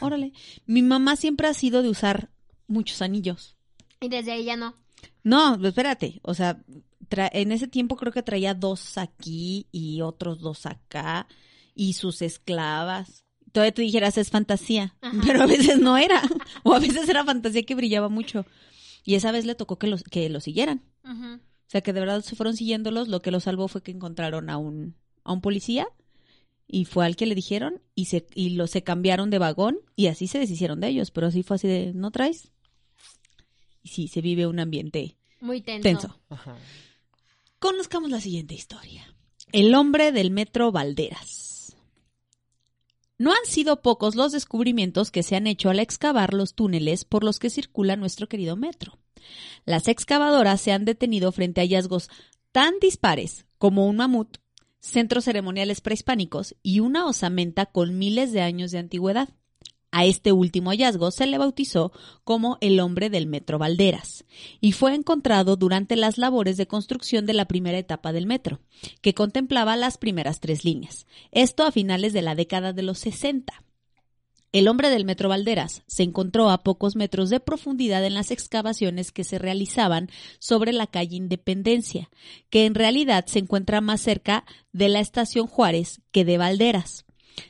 órale. Mi mamá siempre ha sido de usar muchos anillos. Y desde ahí ya no. No, espérate, o sea, tra- en ese tiempo creo que traía dos aquí y otros dos acá y sus esclavas. Todavía tú dijeras es fantasía, Ajá. pero a veces no era, o a veces era fantasía que brillaba mucho. Y esa vez le tocó que los que lo siguieran. O sea, que de verdad se fueron siguiéndolos, lo que los salvó fue que encontraron a un a un policía y fue al que le dijeron y se y lo se cambiaron de vagón y así se deshicieron de ellos, pero así fue así de, ¿no traes? Y sí, se vive un ambiente Muy tenso. tenso. Ajá. Conozcamos la siguiente historia. El hombre del metro Valderas. No han sido pocos los descubrimientos que se han hecho al excavar los túneles por los que circula nuestro querido metro. Las excavadoras se han detenido frente a hallazgos tan dispares como un mamut, centros ceremoniales prehispánicos y una osamenta con miles de años de antigüedad. A este último hallazgo se le bautizó como el hombre del metro Valderas y fue encontrado durante las labores de construcción de la primera etapa del metro, que contemplaba las primeras tres líneas. Esto a finales de la década de los 60. El hombre del metro Valderas se encontró a pocos metros de profundidad en las excavaciones que se realizaban sobre la calle Independencia, que en realidad se encuentra más cerca de la estación Juárez que de Valderas.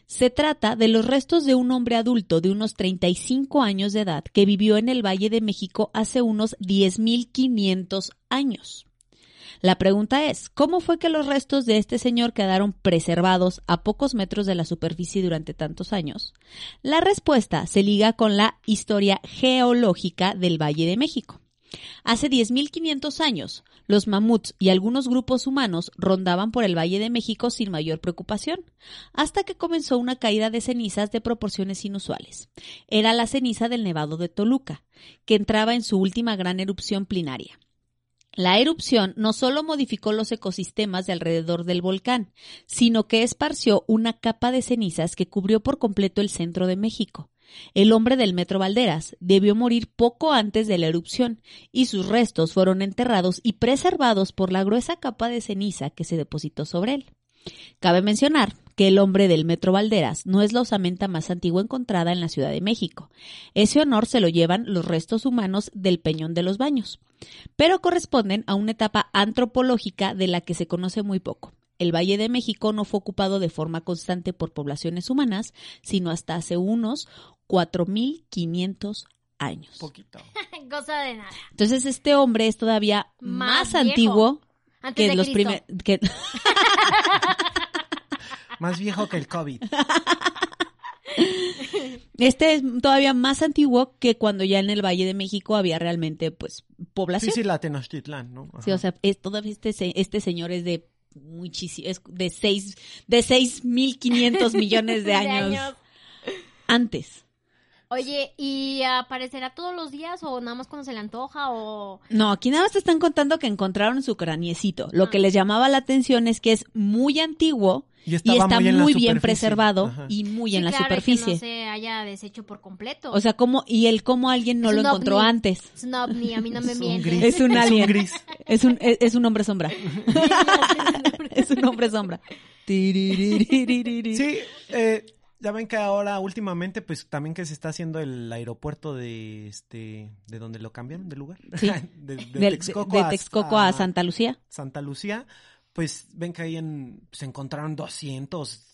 Se trata de los restos de un hombre adulto de unos 35 años de edad que vivió en el Valle de México hace unos 10.500 años. La pregunta es, ¿cómo fue que los restos de este señor quedaron preservados a pocos metros de la superficie durante tantos años? La respuesta se liga con la historia geológica del Valle de México. Hace 10.500 años, los mamuts y algunos grupos humanos rondaban por el Valle de México sin mayor preocupación, hasta que comenzó una caída de cenizas de proporciones inusuales. Era la ceniza del Nevado de Toluca, que entraba en su última gran erupción plinaria. La erupción no solo modificó los ecosistemas de alrededor del volcán, sino que esparció una capa de cenizas que cubrió por completo el centro de México. El hombre del Metro Valderas debió morir poco antes de la erupción y sus restos fueron enterrados y preservados por la gruesa capa de ceniza que se depositó sobre él. Cabe mencionar que el hombre del Metro Valderas no es la osamenta más antigua encontrada en la Ciudad de México. Ese honor se lo llevan los restos humanos del Peñón de los Baños, pero corresponden a una etapa antropológica de la que se conoce muy poco. El Valle de México no fue ocupado de forma constante por poblaciones humanas, sino hasta hace unos 4.500 años. Poquito. Cosa de nada. Entonces este hombre es todavía más, Más viejo. antiguo Antes que de los primeros... que- Más viejo que el COVID. Este es todavía más antiguo que cuando ya en el Valle de México había realmente, pues, población. Sí, sí, la Tenochtitlán, ¿no? Sí, o sea, es, todavía este, este señor es de muchísimo, es de seis, de seis mil quinientos millones de De años, años. antes. Oye, ¿y aparecerá todos los días o nada más cuando se le antoja o...? No, aquí nada más te están contando que encontraron su craniecito. Lo Ah. que les llamaba la atención es que es muy antiguo Y y estaba está muy bien preservado Ajá. y muy Sí, en la claro, superficie. Que no se haya deshecho por completo. O sea, cómo, y el cómo alguien no Es lo encontró ovni. antes. es un ovni, a mí no me Es un mientes. gris. Es un alien. gris. Es un, es, es un hombre sombra. es un hombre sombra. Sí, eh, ya ven que ahora últimamente, pues también que se está haciendo el aeropuerto de este, de donde lo cambiaron de lugar. Sí. de, Texcoco, de a- Texcoco a Santa Lucía. Santa Lucía, pues ven que ahí en, se encontraron 200,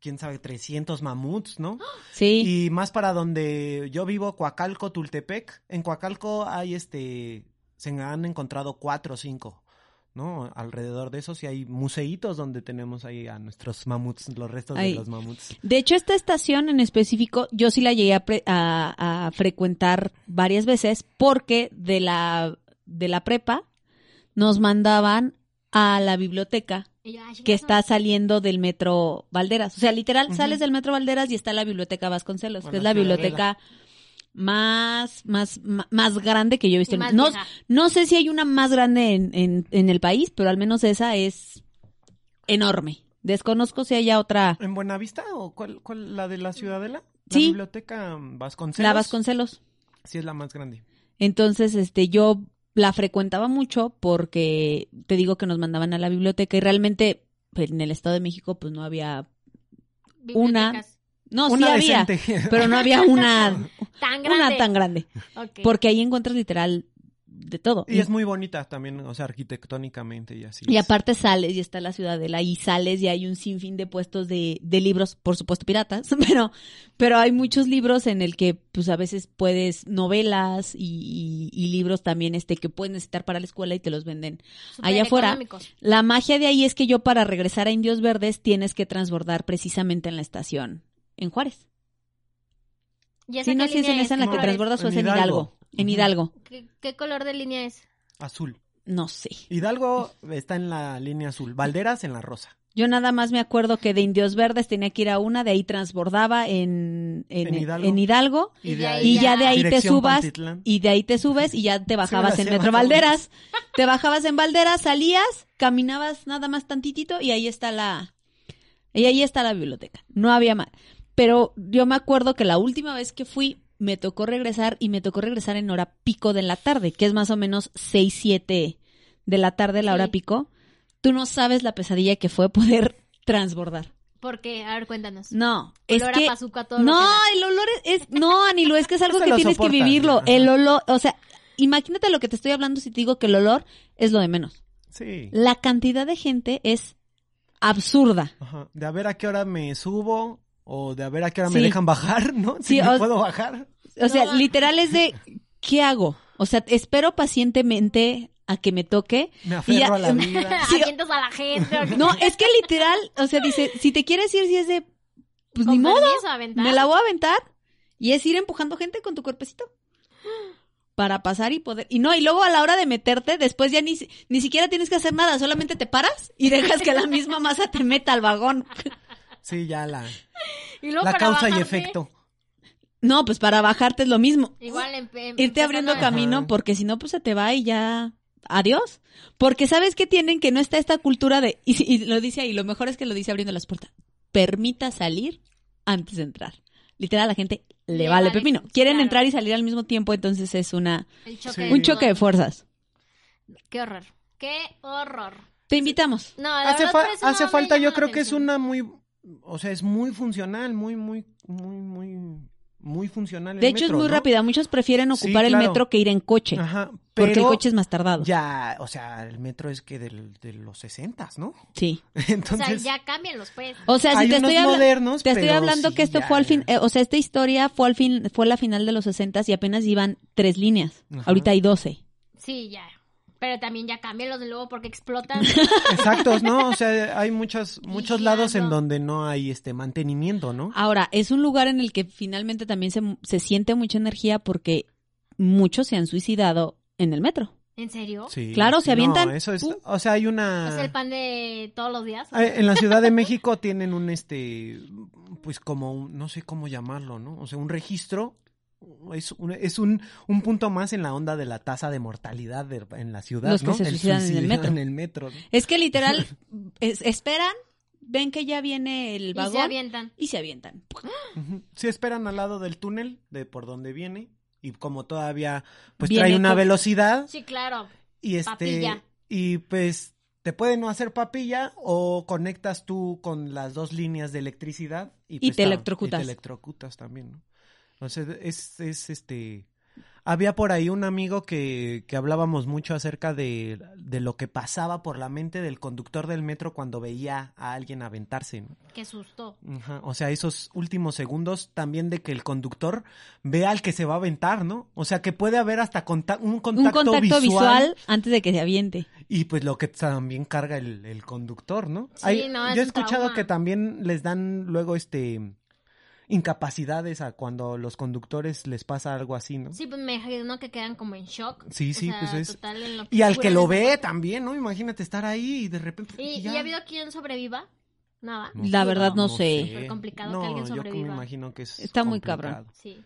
quién sabe, 300 mamuts, ¿no? Sí. Y más para donde yo vivo, Coacalco, Tultepec. En Coacalco hay este, se han encontrado cuatro o cinco, ¿no? Alrededor de eso sí hay museitos donde tenemos ahí a nuestros mamuts, los restos Ay. de los mamuts. De hecho, esta estación en específico, yo sí la llegué a, pre- a- a frecuentar varias veces porque de la, de la prepa nos mandaban a la biblioteca Y yo, "Ay, que chingazo". está saliendo del metro Valderas. O sea, literal, sales del metro Valderas y está la biblioteca Vasconcelos, que es la biblioteca más, más, más grande que yo he visto. No, vieja. no sé si hay una más grande en, en, en el país, pero al menos esa es enorme. Desconozco si haya otra. ¿En Buenavista o cuál, cuál la de la Ciudadela? La Sí. biblioteca Vasconcelos. La Vasconcelos. Sí es la más grande. Entonces, este, yo la frecuentaba mucho porque te digo que nos mandaban a la biblioteca y realmente pues, en el Estado de México pues no había una- no Una sí había, decente. pero no había una Tan grande. una tan grande, porque ahí encuentras literal de todo. Y es muy bonita también, o sea, arquitectónicamente y así. Y es. aparte sales y está la ciudadela y sales y hay un sinfín de puestos de, de libros, por supuesto piratas, pero, pero hay muchos libros en el que pues a veces puedes novelas y, y- y libros también este que puedes necesitar para la escuela y te los venden. Allá afuera. La magia de ahí es que yo para regresar a Indios Verdes tienes que transbordar precisamente en la estación en Juárez. ¿Y esa Sí, no si es en línea esa en la que transbordas o es en Hidalgo. Hidalgo. En. Hidalgo. ¿Qué, qué color de línea es? Azul. No sé. Hidalgo está en la línea azul. Valderas en la rosa. Yo nada más me acuerdo que de Indios Verdes tenía que ir a una, de ahí transbordaba en, en, En Hidalgo. en Hidalgo, Y de ahí y ya de ahí te subas Pantitlán. y de ahí te subes y ya te bajabas en Metro. Valderas. Te bajabas en Valderas, salías, caminabas nada más tantitito y ahí está la y ahí está la biblioteca. No había más. Pero yo me acuerdo que la última vez que fui me tocó regresar y me tocó regresar en hora pico de la tarde, que es más o menos 6, 7 de la tarde la hora pico. Tú no sabes la pesadilla que fue poder transbordar. ¿Por qué? A ver, cuéntanos. No, es Olor que a pazuco a todo no, el olor es, es- no, Anilo, es que es algo que tienes que vivirlo. El olor, o sea, imagínate lo que te estoy hablando si te digo que el olor es lo de menos. Sí. La cantidad de gente es absurda. Ajá. De a ver a qué hora me subo o de a ver a qué hora Sí. me dejan bajar, ¿no? Si Sí, me o- puedo bajar. O sea, No. literal es de ¿qué hago? O sea, espero pacientemente a que me toque. Me aferro a la vida. Sí. Avientas a la gente. No, es que literal, o sea, dice, si te quieres ir, si es de pues ni modo, aventar. me la voy a aventar y es ir empujando gente con tu cuerpecito para pasar y poder y no y luego a la hora de meterte después ya ni ni siquiera tienes que hacer nada solamente te paras y dejas que la misma masa te meta al vagón Sí, ya la, Y luego la para causa y efecto. no pues para bajarte es lo mismo Igual em- em- irte abriendo a- camino Ajá. porque si no pues se te va y ya adiós porque sabes que tienen que no está esta cultura de y, lo dice ahí lo mejor es que lo dice abriendo las puertas permita salir antes de entrar literal a la gente le, Le vale vale, pepino quieren claro. entrar y salir al mismo tiempo entonces es una choque Sí. un choque de fuerzas Qué horror. Qué horror. te invitamos No, la Hace, verdad, fa- hace falta, yo creo que es una muy, o sea, es muy funcional, muy, muy, muy, muy, muy funcional. el de hecho metro, es muy ¿no? rápida muchos prefieren Sí, ocupar el metro que ir en coche Ajá, porque el pero coche es más tardado Ya, o sea, el metro es que del, de los sesentas, ¿no? sí O sea, ya cámbienlos, pues. o sea si hay te unos estoy hablando modernos, Te estoy pero hablando sí, que esto ya, fue al fin, eh, o sea, esta historia fue al fin, fue la final de los 60 y apenas iban tres líneas. Ajá. Ahorita hay 12. Sí, ya. Pero también ya cámbienlos de luego porque explotan. Exactos, ¿no? O sea, hay muchos, muchos lados en no. donde no hay este mantenimiento, ¿no? Ahora, es un lugar en el que finalmente también se, se siente mucha energía porque muchos se han suicidado en el metro. ¿En serio? Sí. Claro, se avientan. No, eso es, Uh. o sea, hay una... ¿Es el pan de todos los días? En la Ciudad de México tienen un, este, pues como, un- no sé cómo llamarlo, ¿no? O sea, un registro, es un, es un, un punto más en la onda de la tasa de mortalidad de- en la ciudad, Los que ¿no? se suicidan en el suicidio metro. En el metro, ¿no? Es que literal, es- esperan, ven que ya viene el y se vagón avientan. y se avientan. Sí esperan al lado del túnel de por donde viene y como todavía pues Viene trae una con- velocidad Sí, claro. y este Papilla. y pues te pueden no hacer papilla o conectas tú con las dos líneas de electricidad y, Y pues, te ta- electrocutas. y te electrocutas también, ¿no? Entonces es, es este Había por ahí un amigo que, que hablábamos mucho acerca de, de lo que pasaba por la mente del conductor del metro cuando veía a alguien aventarse. ¿no? Qué susto. Ajá, O sea, esos últimos segundos también de que el conductor vea al que se va a aventar, ¿no? O sea, que puede haber hasta conta- un Un contacto, visual. visual, antes de que se aviente. y pues lo que también carga el, el conductor, ¿no? Sí, no, es yo he escuchado trauma. que también les dan luego este incapacidades a cuando los conductores les pasa algo así, ¿no? Sí, pues me imagino que quedan como en shock. Sí, O sí, sea, pues es- total en lo Y al que lo ve también, ¿no? Imagínate estar ahí y de repente... ¿Y, ya. y ha habido quien sobreviva? Nada. No La sé, verdad no sé. Súper complicado no, que alguien yo me sobreviva. imagino que es Está muy cabrón. Sí.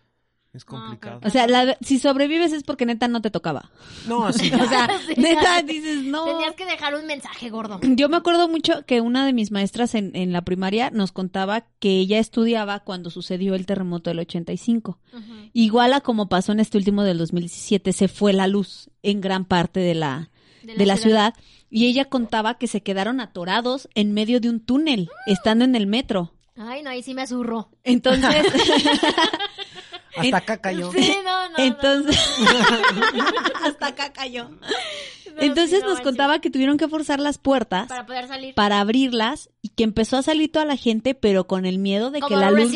Es No, complicado. O sea, la- si sobrevives es porque neta no te tocaba. No, sí. O sea, neta dices, no. Tenías que dejar un mensaje gordo. Yo me acuerdo mucho que una de mis maestras en, en la primaria nos contaba que ella estudiaba cuando sucedió el terremoto del 85. Ujú. Igual a como pasó en este último del 2017, se fue la luz en gran parte de la, de la ciudad. Y ella contaba que se quedaron atorados en medio de un túnel, estando en el metro. Ay, no, ahí sí me azurró. Entonces, Hasta acá cayó. Sí, no, no. no. entonces, hasta acá cayó. Entonces sí, no nos manches. contaba que tuvieron que forzar las puertas Para poder salir. para abrirlas y que empezó a salir toda la gente, pero con el miedo de que la luz,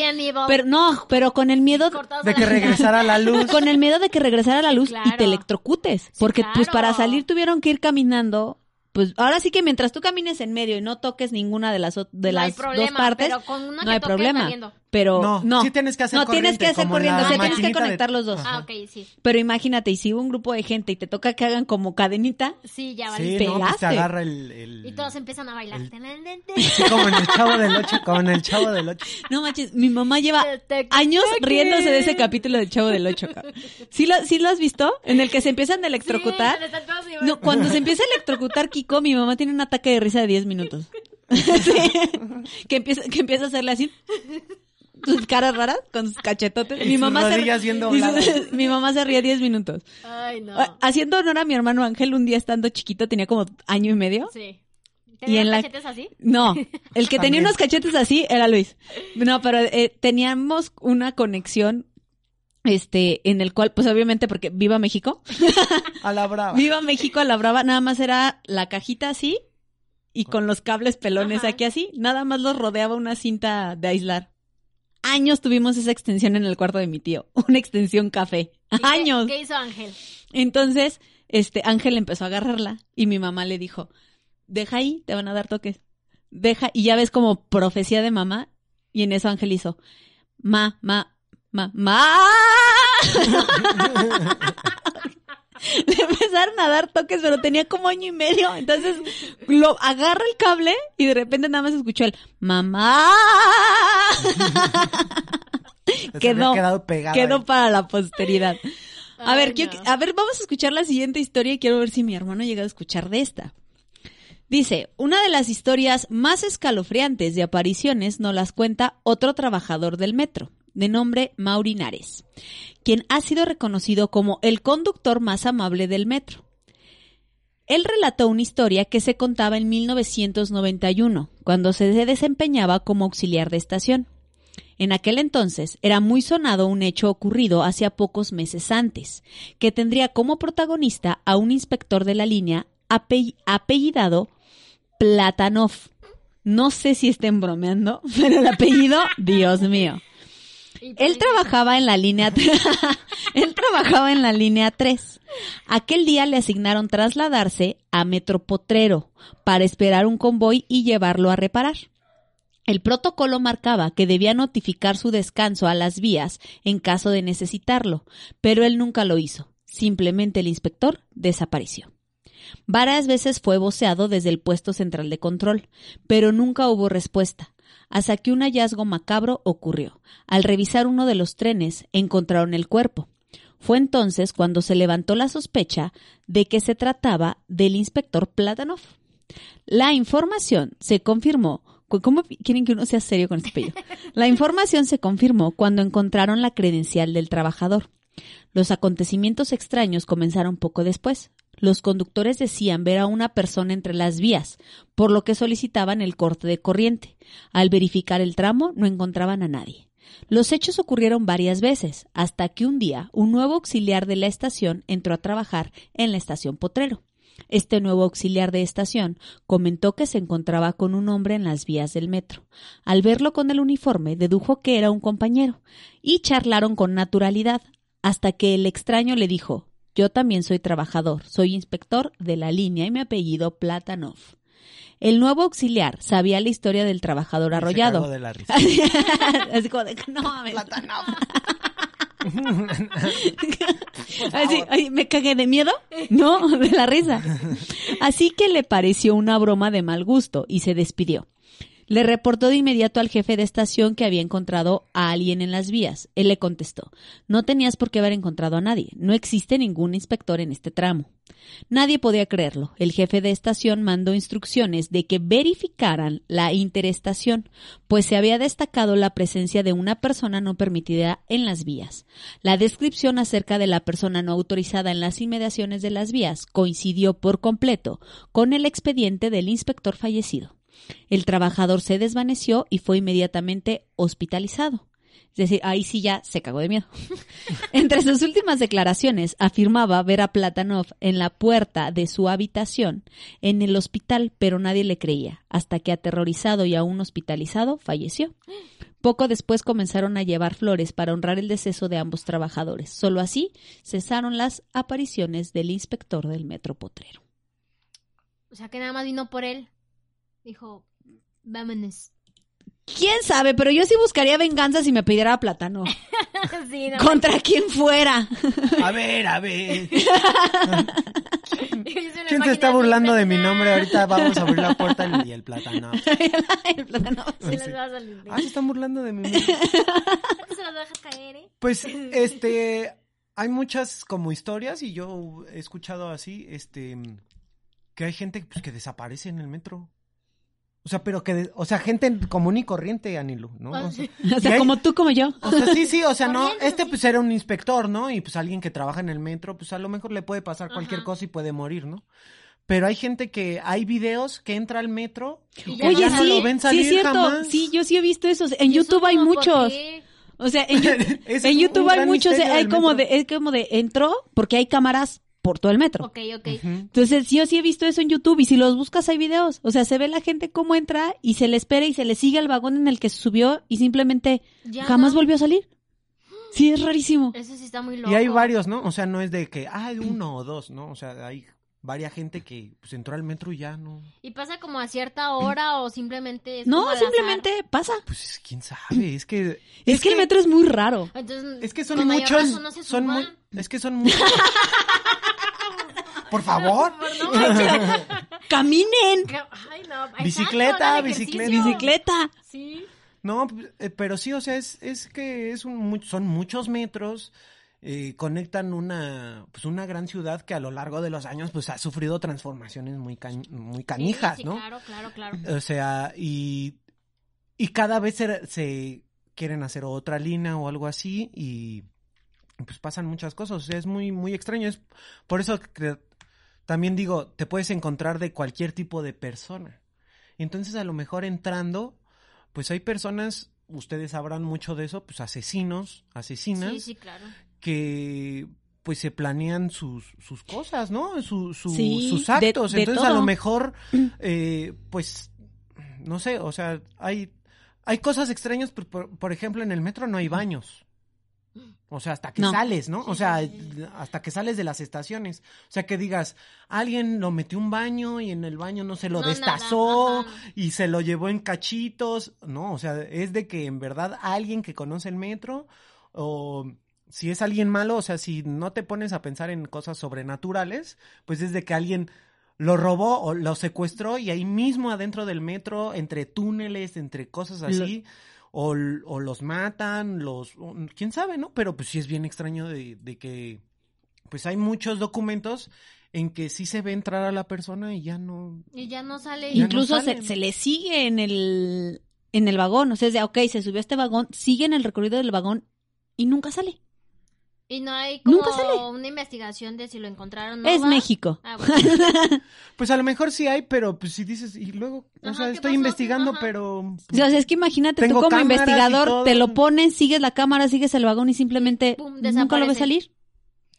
pero no, pero con el miedo cortados De que la- regresara la luz. con el miedo de que regresara la luz y Claro. te electrocutes, porque pues claro. para salir tuvieron que ir caminando. Pues ahora sí que mientras tú camines en medio y no toques ninguna de las de No hay las problema, dos partes, pero con una no que hay problema. Pero No, no, sí tienes que hacer no tienes que hacer corriendo, o sea, tienes que de- conectar los dos. Ah, ok, sí. Pero imagínate, y si un grupo de gente y te toca que hagan como cadenita, Sí, ya Sí, valiste. no, pues te agarra el... el- Y todos empiezan a bailar. Sí, como en el Chavo del Ocho, como en el Chavo del Ocho. no manches, mi mamá lleva años riéndose de ese capítulo del Chavo del Ocho. cabrón. ¿Sí lo, ¿Sí lo has visto? En el que se empiezan a electrocutar. Sí. No, cuando se empieza a electrocutar Mi mamá tiene un ataque de risa de 10 minutos. Sí. que, empieza, que empieza a hacerle así. Sus caras raras con sus cachetotes. Mi sus mamá, se, mi mamá se ríe 10 minutos. Ay, no. Ah, Haciendo honor a mi hermano Ángel, un día estando chiquito, tenía como año y medio. Sí. Y ¿Tenías en la- cachetes así? No, el que tenía unos cachetes así era Luis. No, pero eh, teníamos una conexión, este, en el cual, pues obviamente porque viva México, A la brava. viva México a la brava, nada más era la cajita así y con los cables pelones Ajá. aquí así, nada más los rodeaba una cinta de aislar. Años tuvimos esa extensión en el cuarto de mi tío, una extensión café. ¿Y qué- Años. ¿Qué hizo Ángel? Entonces, este Ángel empezó a agarrarla y mi mamá le dijo, deja ahí, te van a dar toques. Deja, y ya ves como profecía de mamá, y en eso Ángel hizo, ma, ma, ma, ma. Le empezaron a dar toques, pero tenía como año y medio. Entonces, lo agarra el cable y de repente nada más escuchó el mamá. Quedó, quedó para la posteridad. A Ay, ver, quiero no. que- a ver, vamos a escuchar la siguiente historia y quiero ver si mi hermano llega a escuchar de esta. Dice, una de las historias más escalofriantes de apariciones nos las cuenta otro trabajador del metro, de nombre Maurinares, quien ha sido reconocido como el conductor más amable del metro. Él relató una historia que se contaba en 1991, cuando se desempeñaba como auxiliar de estación. En aquel entonces era muy sonado un hecho ocurrido hacia pocos meses antes, que tendría como protagonista a un inspector de la línea ape- apellidado Platanov. No sé si estén bromeando, pero el apellido, Dios mío. Él trabajaba en la línea Él trabajaba en la línea 3. Aquel día le asignaron trasladarse a Metro Potrero para esperar un convoy y llevarlo a reparar. El protocolo marcaba que debía notificar su descanso a las vías en caso de necesitarlo, pero él nunca lo hizo. Simplemente el inspector desapareció. Varias veces fue voceado desde el puesto central de control, pero nunca hubo respuesta, hasta que un hallazgo macabro ocurrió. Al revisar uno de los trenes, encontraron el cuerpo. Fue entonces cuando se levantó la sospecha de que se trataba del inspector Platanov. La información se confirmó. ¿Cómo quieren que uno sea serio con este? La información se confirmó cuando encontraron la credencial del trabajador. Los acontecimientos extraños comenzaron poco después. Los conductores decían ver a una persona entre las vías, por lo que solicitaban el corte de corriente. Al verificar el tramo no encontraban a nadie. Los hechos ocurrieron varias veces, hasta que un día un nuevo auxiliar de la estación entró a trabajar en la estación Potrero. Este nuevo auxiliar de estación comentó que se encontraba con un hombre en las vías del metro. Al verlo con el uniforme, dedujo que era un compañero, y charlaron con naturalidad, hasta que el extraño le dijo Yo también soy trabajador, soy inspector de la línea y mi apellido Platanov. El nuevo auxiliar sabía la historia del trabajador Se arrollado. cagó de la risa. Así como de, no mames. Así, ay, me cagué de miedo, no, de la risa. Así que le pareció una broma de mal gusto y se despidió. Le reportó de inmediato al jefe de estación que había encontrado a alguien en las vías. Él le contestó, no tenías por qué haber encontrado a nadie, no existe ningún inspector en este tramo. Nadie podía creerlo. El jefe de estación mandó instrucciones de que verificaran la interestación, pues se había destacado la presencia de una persona no permitida en las vías. La descripción acerca de la persona no autorizada en las inmediaciones de las vías coincidió por completo con el expediente del inspector fallecido. El trabajador se desvaneció y fue inmediatamente hospitalizado. Es decir, ahí sí ya se cagó de miedo. Entre sus últimas declaraciones afirmaba ver a Platanov en la puerta de su habitación en el hospital, pero nadie le creía, hasta que aterrorizado y aún hospitalizado falleció. Poco después comenzaron a llevar flores para honrar el deceso de ambos trabajadores. Solo así cesaron las apariciones del inspector del metro potrero. O sea que nada más vino por él. Dijo, vámonos. ¿Quién sabe? Pero yo sí buscaría venganza si me pidiera Plátano. sí, no. Contra quien fuera. A ver, a ver. ¿Quién se está burlando de mi nombre? Ahorita vamos a abrir la puerta y el plátano. El plátano. Se las vas a limpiar. Ah, se están burlando de mi nombre. No se las dejas caer, ¿eh? Pues, este, hay muchas como historias y yo he escuchado así, este, que hay gente pues, que desaparece en el metro. O sea, pero que, de- o sea, gente común y corriente, Anilu, ¿no? O sea, O sea, hay- como tú, como yo. O sea, sí, sí, o sea, no, este sí. pues era un inspector, ¿no? Y pues alguien que trabaja en el metro, pues a lo mejor le puede pasar cualquier Ajá. cosa y puede morir, ¿no? Pero hay gente que, hay videos que entra al metro Y ya Oye, no sí, lo ven sí salir es cierto. jamás. Sí, yo sí he visto eso. En ¿Y eso YouTube hay muchos. O sea, en, YouTube hay muchos. misterio Hay como metro. de, es como de entró porque hay cámaras por todo el metro. Ok, ok. Ujú. Entonces, yo sí he visto eso en YouTube y si los buscas hay videos. O sea, se ve la gente cómo entra y se le espera y se le sigue al vagón en el que se subió y simplemente Ya jamás no. volvió a salir. Sí, es rarísimo. Eso sí está muy loco. Y hay varios, ¿no? O sea, no es de que, ah, hay uno o dos, ¿no? O sea, hay varia gente que pues entró al metro y ya no. ¿Y pasa como a cierta hora o simplemente es No, como al simplemente pasa. Pues quién sabe, es que. Es, que, el metro es muy raro. Entonces, Es que son muchos. razón no se son muy, es que son muchos. Por favor. No, ¡Caminen! Ay, no. Exacto, Bicicleta, bicicleta. Bicicleta. Sí. No, eh, pero sí, o sea, es, es que es un, son muchos metros, eh, conectan una, pues una gran ciudad que a lo largo de los años, pues ha sufrido transformaciones muy, muy canijas, Sí, sí, ¿no? Claro, claro, claro. O sea, y, y cada vez se, se quieren hacer otra línea o algo así y pues pasan muchas cosas, o sea, es muy, muy extraño, es por eso que también digo, te puedes encontrar de cualquier tipo de persona. Entonces, a lo mejor entrando, pues hay personas, ustedes sabrán mucho de eso, pues asesinos, asesinas, Sí, sí, claro. Que pues se planean sus, sus cosas, ¿no? Su- su- Sí, sus actos. de Entonces, a lo mejor, eh, pues, no sé, o sea, hay, hay cosas extrañas, por, por- por ejemplo, en el metro no hay baños. O sea, hasta que No. sales, ¿no? Sí, o sea, sí, sí. hasta que sales de las estaciones. O sea, que digas, alguien lo metió un baño y en el baño no se lo No, destazó y se lo llevó en cachitos. No, o sea, es de que en verdad alguien que conoce el metro o si es alguien malo, o sea, si no te pones a pensar en cosas sobrenaturales, pues es de que alguien lo robó o lo secuestró y ahí mismo adentro del metro, entre túneles, entre cosas así, o, o los matan, los, o- quién sabe, ¿no? Pero pues sí es bien extraño de, de que, pues hay muchos documentos en que sí se ve entrar a la persona y ya no, Y ya no sale. Ya no Incluso se, se le sigue en el, en el vagón. O sea, es de, ok, se subió a este vagón, sigue en el recorrido del vagón y nunca sale. Y no hay como Nunca sale. una investigación de si lo encontraron o no. es ¿va? México. Ah, bueno. Pues a lo mejor sí hay, pero pues si dices, y luego, o sea, ¿qué estoy pasó? investigando, Ajá. pero... O sea, es que imagínate, tú como investigador te lo pones, sigues la cámara, sigues el vagón y simplemente Pum, nunca lo ves salir.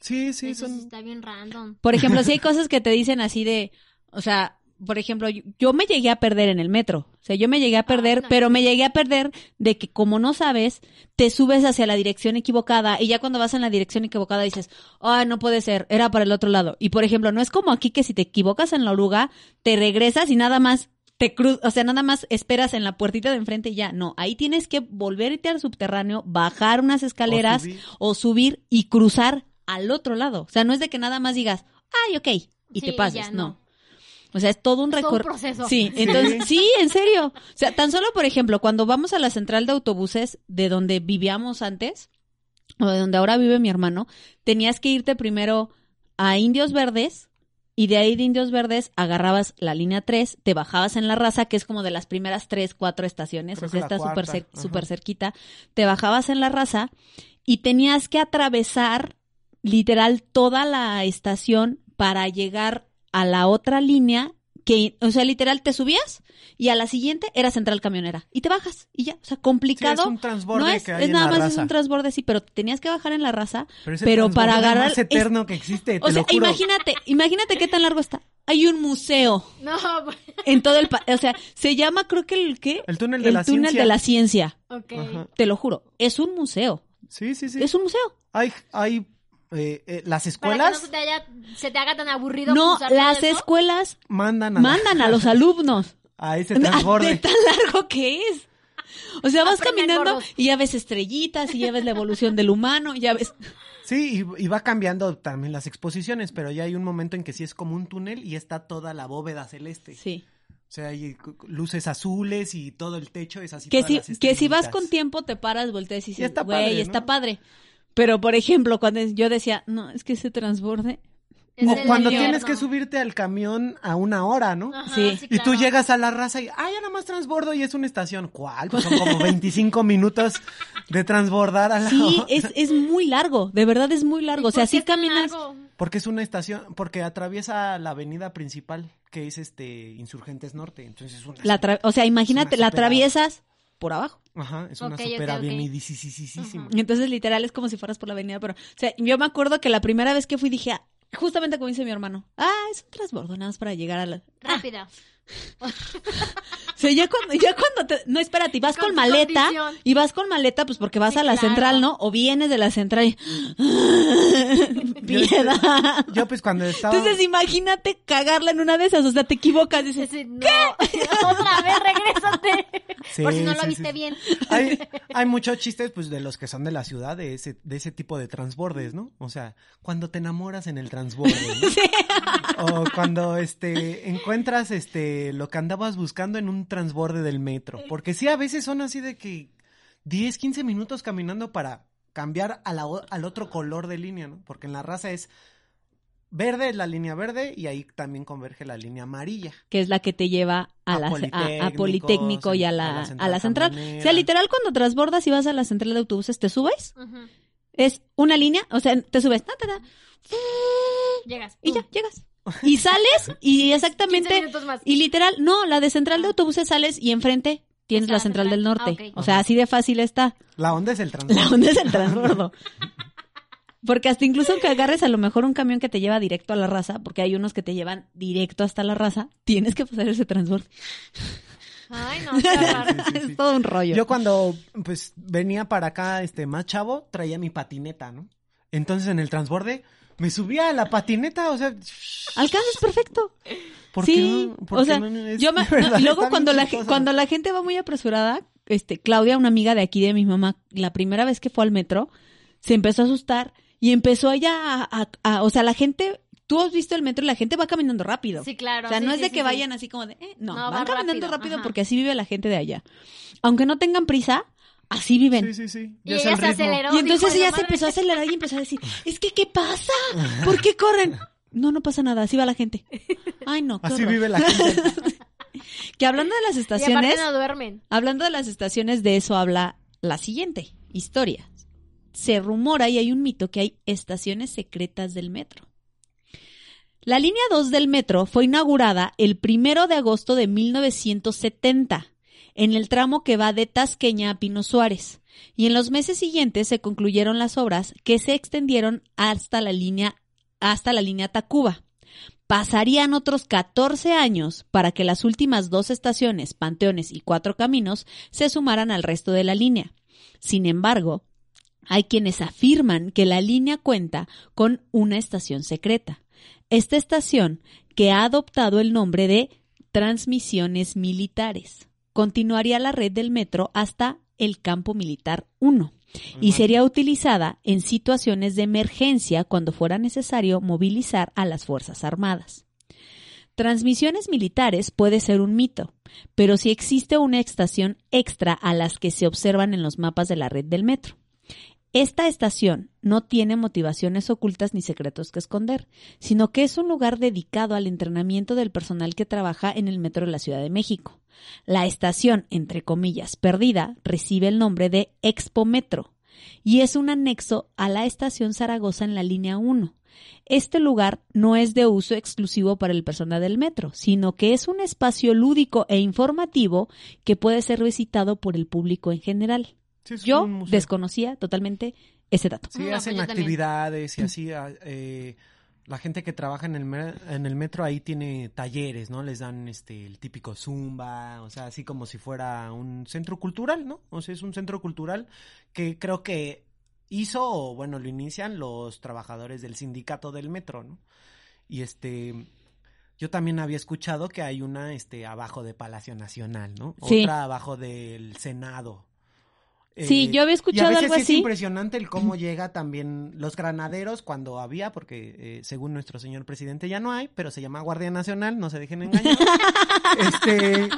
Sí, sí, Eso sí son... está bien random. Por ejemplo, si hay cosas que te dicen así de, o sea, por ejemplo, yo, yo me llegué a perder en el metro. O sea, yo me llegué a perder, no. pero me llegué a perder de que como no sabes, te subes hacia la dirección equivocada y ya cuando vas en la dirección equivocada dices, ah, no puede ser, era para el otro lado. Y por ejemplo, no es como aquí que si te equivocas en la oruga, te regresas y nada más te cruz, o sea, nada más esperas en la puertita de enfrente y ya. No, ahí tienes que volver a irte al subterráneo, bajar unas escaleras subir. o subir y cruzar al otro lado. O sea, no es de que nada más digas, ay, ok, y Sí, te pases, ya, no. no. O sea, es todo un Es todo un recorrido. proceso. Sí, entonces, sí, en serio. O sea, tan solo, por ejemplo, cuando vamos a la central de autobuses de donde vivíamos antes, o de donde ahora vive mi hermano, tenías que irte primero a Indios Verdes y de ahí de Indios Verdes agarrabas la línea 3, te bajabas en la raza, que es como de las primeras 3, 4 estaciones, Creo o sea, está cer- súper cerquita, te bajabas en la raza y tenías que atravesar literal toda la estación para llegar a la otra línea que, o sea, literal te subías y a la siguiente era central camionera y te bajas y ya, o sea, Sí, complicado. es un transborde no es, que hay es en nada la más raza. es un transborde, sí, pero tenías que bajar en la raza. Pero, ese pero para agarrar- más eterno que existe, te O sea, lo juro. imagínate, imagínate qué tan largo está. Hay un museo No, pues, en todo el, o sea, se llama creo que el qué? El túnel de la túnel ciencia. de la ciencia. ok. Ajá. Te lo juro, es un museo. Sí, sí, sí. Es un museo. Hay, hay eh, eh, las Para que escuelas no se te, haya- se te haga tan aburrido No, las eso. escuelas mandan a, mandan a los alumnos. a ese De transborde. tan largo que es. O sea, vas caminando y ya ves estrellitas y ya ves la evolución del humano, y ya ves. Sí, y, y va cambiando también las exposiciones, pero ya hay un momento en que sí es como un túnel y está toda la bóveda celeste. Sí. O sea, hay luces azules y todo el techo es así. Que todas si, las que si vas con tiempo te paras, volteas y dices, está güey, padre, está ¿no? padre. Pero, por ejemplo, cuando yo decía, no, es que ese transborde. O cuando invierno. tienes que subirte al camión a una hora, ¿no? Ajá, Sí. Y tú llegas a la raza y, ah, ya nada más transbordo y es una estación. ¿Cuál? Pues son como 25 minutos de transbordar a la Sí, hora. es, es muy largo, de verdad es muy largo. O sea, ¿Por qué si caminas. largo? Porque es una estación, porque atraviesa la avenida principal, que es este Insurgentes Norte. Entonces es una La tra- o sea, imagínate, la atraviesas por abajo. Ajá, es una Ok, ok, super ok. avenidisísima. Y Entonces, literal, es como si fueras por la avenida, pero, o sea, yo me acuerdo que la primera vez que fui dije, ah, justamente como dice mi hermano, ah, es un transbordo nada más para llegar a la... Rápido. O sea, ya cuando, ya cuando te, no, espérate, y vas Con maleta, condición. y vas con maleta, pues porque vas Sí, a la claro. central, ¿no? O vienes de la central y... Piedad. Yo pues cuando estaba... Entonces imagínate cagarla en una de esas, o sea, te equivocas, dices, Ese, no. Otra vez, regrésate. Sí, Por si no lo sí, viste sí. bien. Hay, hay muchos chistes, pues, de los que son de la ciudad, de ese, de ese tipo de transbordes, ¿no? O sea, cuando te enamoras en el transborde, ¿no? O cuando, este, encuentras, este, lo que andabas buscando en un transborde del metro. Porque sí, a veces son así de que 10, 15 minutos caminando para cambiar a la al otro color de línea, ¿no? Porque en la raza es verde, la línea verde, y ahí también converge la línea amarilla. que es la que te lleva a, A la, a- a, Politécnico y a a la, a central la central. O sea, literal, cuando transbordas y vas a la central de autobuses, te subes, es una línea, o sea, te subes, ta, ta, ta, Llegas. y ya, llegas. Y sales y 15 exactamente, minutos más. y literal, no, la de central de autobuses sales y enfrente tienes la la central del norte. Ah. O sea, así de fácil está. La onda es el transborde. La onda es el transbordo. Porque hasta incluso que agarres a lo mejor un camión que te lleva directo a la raza, porque hay unos que te llevan directo hasta la raza, tienes que pasar ese transbordo. Ay, no, qué horror. Sí, sí, sí. es todo un rollo. Yo cuando pues venía para acá este más chavo, traía mi patineta, ¿no? Entonces en el transborde me subía a la patineta, o sea, Alcanzas perfecto. ¿por qué sí, no? ¿Por o qué sea, no? Es yo me, no, y luego cuando la, cuando la gente va muy apresurada, este, Claudia, una amiga de aquí de mi mamá, la primera vez que fue al metro, se empezó a asustar y empezó ella a, a- a- o sea, la gente, tú has visto el metro y la gente va caminando rápido. Sí, claro. O sea, sí, no es sí, de sí, que sí. vayan así como de, eh, no, No, van van caminando rápido, porque así vive la gente de allá. Aunque no tengan prisa, así viven. Sí, sí, sí. Y Ya ella el se aceleró. Y entonces ella "No se mames". empezó a acelerar y empezó a decir, es que, ¿qué pasa? ¿Por qué corren? No, no pasa nada, así va la gente. Ay, no, Así horror. vive la gente. Que hablando de las Y estaciones, aparte no duermen. hablando de las estaciones, de eso habla la siguiente historia. se rumora y hay un mito que hay estaciones secretas del metro. La línea 2 del metro fue inaugurada el primero de agosto de 1970 en el tramo que va de Tasqueña a Pino Suárez y en los meses siguientes se concluyeron las obras que se extendieron hasta la línea hasta la línea Tacuba. Pasarían otros 14 años para que las últimas dos estaciones, Panteones y Cuatro Caminos, se sumaran al resto de la línea. Sin embargo, hay quienes afirman que la línea cuenta con una estación secreta. Esta estación, que ha adoptado el nombre de Transmisiones Militares, continuaría la red del metro hasta el Campo Militar 1 y sería utilizada en situaciones de emergencia cuando fuera necesario movilizar a las Fuerzas Armadas. Transmisiones militares puede ser un mito, pero sí existe una estación extra a las que se observan en los mapas de la red del metro. Esta estación no tiene motivaciones ocultas ni secretos que esconder, sino que es un lugar dedicado al entrenamiento del personal que trabaja en el metro de la Ciudad de México. La estación, entre comillas, perdida, recibe el nombre de Expo Metro y es un anexo a la estación Zaragoza en la línea 1. Este lugar no es de uso exclusivo para el personal del metro, sino que es un espacio lúdico e informativo que puede ser visitado por el público en general. Sí, es Yo un museo. desconocía totalmente ese dato. Sí, No, pues hacen también. actividades y así. ah, eh, la gente que trabaja en el, me- en el metro ahí tiene talleres, ¿no? Les dan este el típico zumba, o sea, así como si fuera un centro cultural, ¿no? O sea, es un centro cultural que creo que hizo, o bueno, lo inician los trabajadores del sindicato del metro, ¿no? Y este, yo también había escuchado que hay una, este, abajo de Palacio Nacional, ¿no? Sí. Otra abajo del Senado. Sí, Eh, yo había y a escuchado veces algo sí así. Es impresionante el cómo llega también los granaderos cuando había, porque eh, según nuestro señor presidente ya no hay, pero se llama Guardia Nacional, no se dejen engañar. este,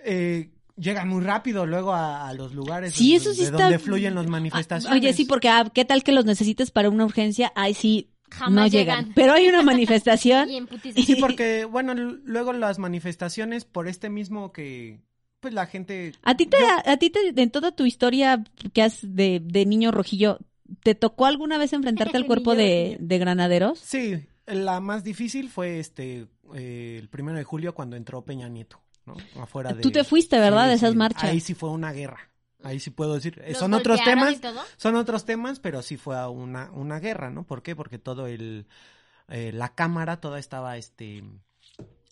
eh, llegan muy rápido luego a, a los lugares Sí, de- eso sí de está- donde fluyen las manifestaciones. Oye, sí, porque ah, ¿qué tal que los necesites para una urgencia? Ay, sí, Jamás no llegan. llegan. Pero hay una manifestación. Y en. Sí, porque, bueno, luego las manifestaciones por este mismo que, pues la gente... ¿A ti te, Yo- a, ti te, en toda tu historia que has de, de niño rojillo, ¿te tocó alguna vez enfrentarte al cuerpo de, de granaderos? Sí, la más difícil fue este, eh, el primero de julio cuando entró Peña Nieto, ¿no? Afuera de... Tú te fuiste, ¿verdad? Sí, de esas sí. marchas. Ahí sí fue una guerra. Ahí sí puedo decir. eh, ¿Los Son otros temas. Son otros temas, pero sí fue una, una guerra, ¿no? ¿Por qué? Porque todo el... eh, la cámara toda estaba, este...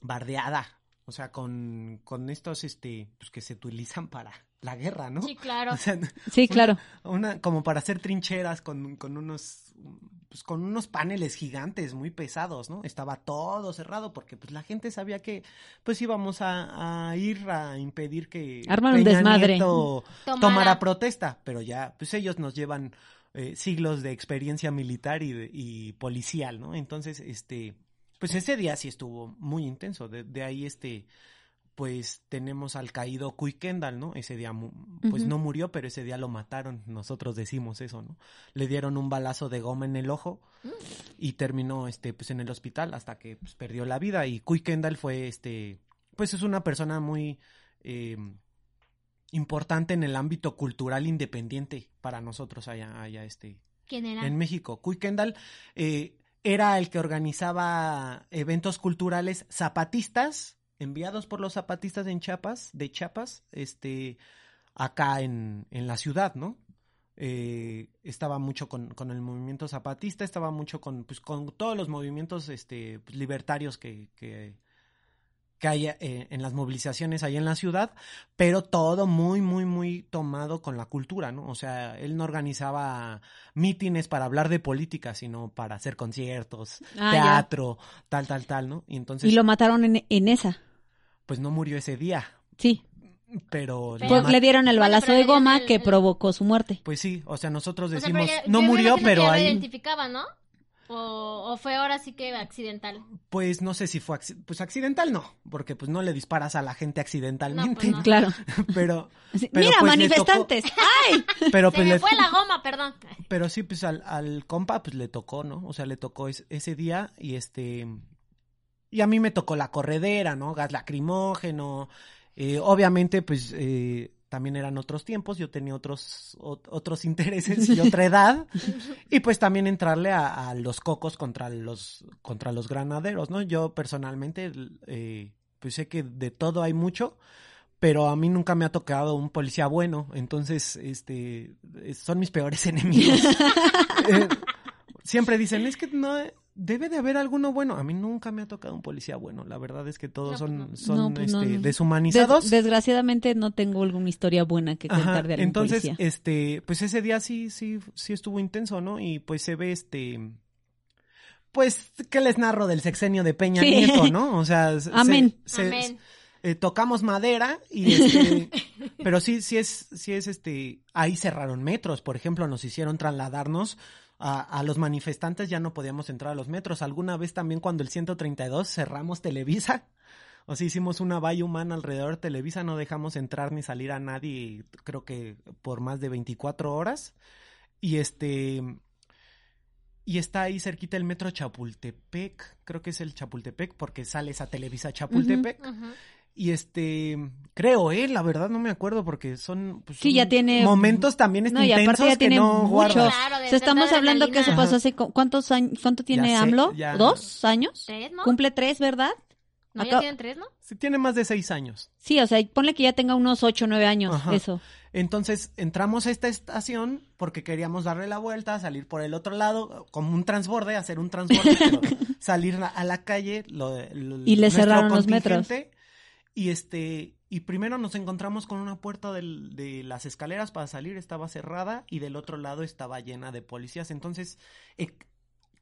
bardeada. O sea, con, con estos, este... Pues que se utilizan para la guerra, ¿no? Sí, claro. O sea, Sí, claro. una, como para hacer trincheras con, con unos pues con unos paneles gigantes muy pesados, ¿no? Estaba todo cerrado porque pues la gente sabía que pues íbamos a, a ir a impedir que Armar un desmadre. Nieto Tomara. tomara protesta, pero ya pues ellos nos llevan eh, siglos de experiencia militar y, de- y policial, ¿no? Entonces, este, pues ese día sí estuvo muy intenso, de, de ahí este pues tenemos al caído Cuy Kendall, ¿no? Ese día, mu- pues no murió, pero ese día lo mataron, nosotros decimos eso, ¿no? Le dieron un balazo de goma en el ojo y terminó, este, pues en el hospital hasta que pues, perdió la vida y Cuy Kendall fue, este, pues es una persona muy eh, importante en el ámbito cultural independiente para nosotros allá, allá, este, ¿Quién era? en México. Cuy Kendall eh, era el que organizaba eventos culturales zapatistas enviados por los zapatistas en Chiapas, de Chiapas, este, acá en, en la ciudad, ¿no? Eh, estaba mucho con, con el movimiento zapatista, estaba mucho con, pues, con todos los movimientos este, pues, libertarios que, que, que hay eh, en las movilizaciones ahí en la ciudad, pero todo muy, muy, muy tomado con la cultura, ¿no? O sea, él no organizaba mítines para hablar de política, sino para hacer conciertos, Ah, ya. teatro, tal, tal, tal, ¿no? Y entonces, Y lo mataron en, en esa. pues no murió ese día, Sí. pero... Pues le dieron el balazo de goma el- que provocó su muerte. Pues sí, o sea, nosotros O sea, decimos, ya- no murió, pero ahí, identificaba, ¿no? O, o fue ahora sí que accidental. pues no sé si fue, pues accidental no, porque pues no le disparas a la gente accidentalmente, No, pues no. Claro. pero, Mira, pues, manifestantes. ¡Ay! pero Se pues me le- fue la goma, perdón. Pero sí, pues al, al compa pues le tocó, ¿no? O sea, le tocó es- ese día y este... Y a mí me tocó la corredera, ¿no? Gas lacrimógeno. eh, obviamente, pues eh, también eran otros tiempos, yo tenía otros, ot- otros intereses y otra edad, y pues también entrarle a, a los cocos contra los, contra los granaderos, ¿no? Yo personalmente, eh, pues sé que de todo hay mucho, pero a mí nunca me ha tocado un policía bueno, entonces, este, eh, son mis peores enemigos. Eh, siempre dicen, es que no, debe de haber alguno bueno. A mí nunca me ha tocado un policía bueno, la verdad es que todos No, son, pues son No, pues no, este, no. deshumanizados. Des- desgraciadamente no tengo alguna historia buena que contar Ajá, de algún entonces, policía. este, pues ese día sí, sí, sí estuvo intenso, ¿no? Y pues se ve este, pues, ¿qué les narro del sexenio de Peña Sí. Nieto, no? O sea, se- Amén. se- Amén. eh, tocamos madera y este, pero sí, sí es, sí es este, ahí cerraron metros, por ejemplo, nos hicieron trasladarnos a, los manifestantes, ya no podíamos entrar a los metros. Alguna vez también cuando el 132 cerramos Televisa, o sea, hicimos una valla humana alrededor de Televisa, no dejamos entrar ni salir a nadie, creo que por más de 24 horas. Y este, y está ahí cerquita el metro Chapultepec, creo que es el Chapultepec porque sales a Televisa Chapultepec. Y este, creo, eh, la verdad no me acuerdo porque son, pues, Sí, son ya tiene- momentos también este, No, y aparte intensos ya que no mucho. Claro, O sea, estamos hablando que eso pasó hace cu- cuántos años, cuánto tiene sé, AMLO? ya. ¿Dos años? ¿Tres, no? Cumple tres, ¿verdad? ¿No, ya tienen tres, no? Sí, tiene más de seis años. Sí, o sea, ponle que ya tenga unos ocho, nueve años, Ajá. eso. Entonces entramos a esta estación porque queríamos darle la vuelta, salir por el otro lado, como un transborde, hacer un transborde, pero salir a- la calle. Lo, lo- Y le cerraron los metros. Y este, y primero nos encontramos con una puerta del- de las escaleras para salir, estaba cerrada, y del otro lado estaba llena de policías. Entonces, eh,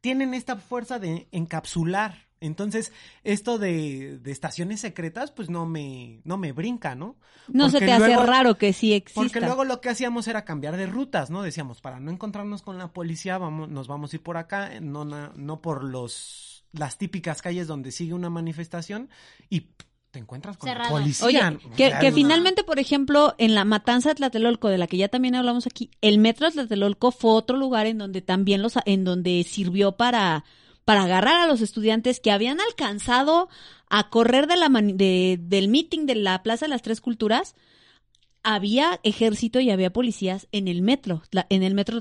tienen esta fuerza de encapsular. Entonces, esto de, de estaciones secretas, pues no me, no me brinca, ¿no? No se te hace raro que sí exista. Porque luego lo que hacíamos era cambiar de rutas, ¿no? Decíamos, para no encontrarnos con la policía, vamos, nos vamos a ir por acá, no, na- no por los, las típicas calles donde sigue una manifestación y te encuentras con la policía. Oye, que, finalmente, por ejemplo, en la matanza de Tlatelolco, de la que ya también hablamos aquí, el metro de Tlatelolco fue otro lugar en donde también los, en donde sirvió para, para agarrar a los estudiantes que habían alcanzado a correr de la mani- de, del meeting de la Plaza de las Tres Culturas. Había ejército y había policías en el metro, la- en el metro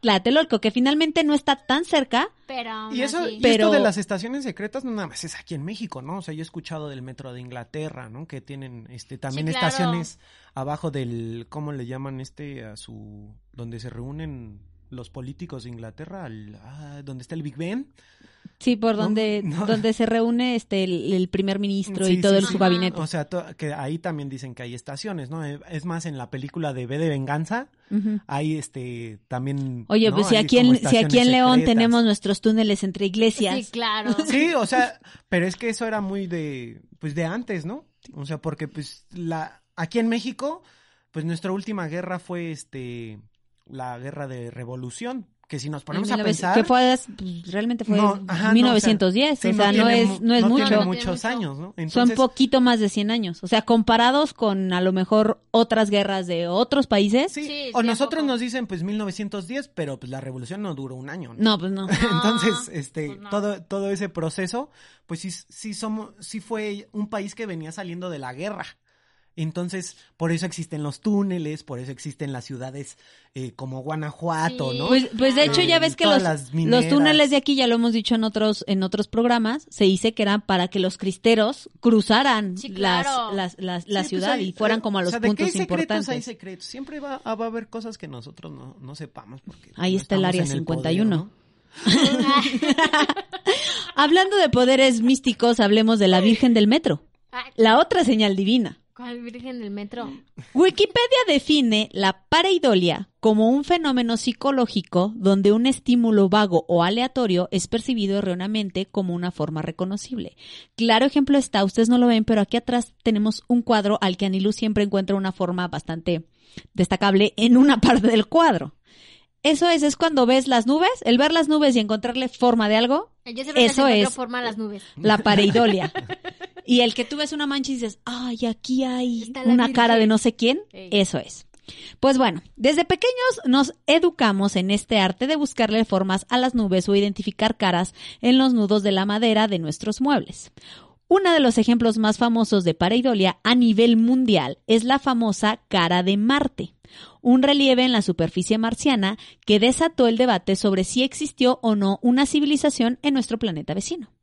Tlatelolco, que finalmente no está tan cerca, Pero Y eso, así- y Pero- esto de las estaciones secretas no nada más es aquí en México, ¿no? O sea, yo he escuchado del metro de Inglaterra, ¿no? Que tienen este también Sí, claro. estaciones abajo del ¿cómo le llaman este a su donde se reúnen los políticos de Inglaterra, al- ah, donde está el Big Ben? Sí, por donde, no. donde se reúne este el, el primer ministro Sí, y todo sí, el, sí. su gabinete. O sea, to- que ahí también dicen que hay estaciones, ¿no? Eh, Es más en la película de B de Venganza, Ujú. hay este también Oye, ¿no? pues si aquí, en, si aquí en León secretas. tenemos nuestros túneles entre iglesias. Sí, claro. Sí, o sea, pero es que eso era muy de, pues de antes, ¿no? O sea, porque pues la, aquí en México, pues nuestra última guerra fue este, la guerra de revolución, que si nos ponemos a 1900 pensar, Que fue, pues, realmente fue No, ajá, no, 1910, sí, o sea, no, tiene es, no es no mucho. tiene muchos mucho. años, ¿no? Son poquito más de 100 años. O sea, comparados con a lo mejor otras guerras de otros países. sí, Sí, o sí, nosotros poco. nos dicen pues 1910, pero pues la revolución no duró un año, ¿no? No, pues no. Entonces, este, pues no. todo, todo ese proceso, pues sí, sí somos, sí fue un país que venía saliendo de la guerra. Entonces, por eso existen los túneles, por eso existen las ciudades eh, como Guanajuato, Sí. ¿no? Pues, pues de hecho ya Eh, ves que los, túneles de aquí, ya lo hemos dicho en otros, en otros programas, se dice que eran para que los cristeros cruzaran Sí, las, claro. las, las- la Sí, pues ciudad hay- y fueran como a o los sea, de que puntos hay secretos, importantes. hay secretos. Siempre va, ah, va a haber cosas que nosotros no, no sepamos. Porque Ahí no está el área en 51. ¿no? Hablando de poderes místicos, hablemos de la Virgen del Metro, la otra señal divina. ¿Cuál virgen del metro? Wikipedia define la pareidolia como un fenómeno psicológico donde un estímulo vago o aleatorio es percibido erróneamente como una forma reconocible. Claro ejemplo está, ustedes no lo ven, pero aquí atrás tenemos un cuadro al que Anilú siempre encuentra una forma bastante destacable en una parte del cuadro. Eso es, es cuando ves las nubes, el ver las nubes y encontrarle forma de algo, Yo siempre Eso es- forma a las nubes. la pareidolia. Y el que tú ves una mancha y dices, ay, aquí hay una Virgen". cara de no sé quién, Ey. eso es. Pues bueno, desde pequeños nos educamos en este arte de buscarle formas a las nubes o identificar caras en los nudos de la madera de nuestros muebles. Uno de los ejemplos más famosos de pareidolia a nivel mundial es la famosa cara de Marte, un relieve en la superficie marciana que desató el debate sobre si existió o no una civilización en nuestro planeta vecino.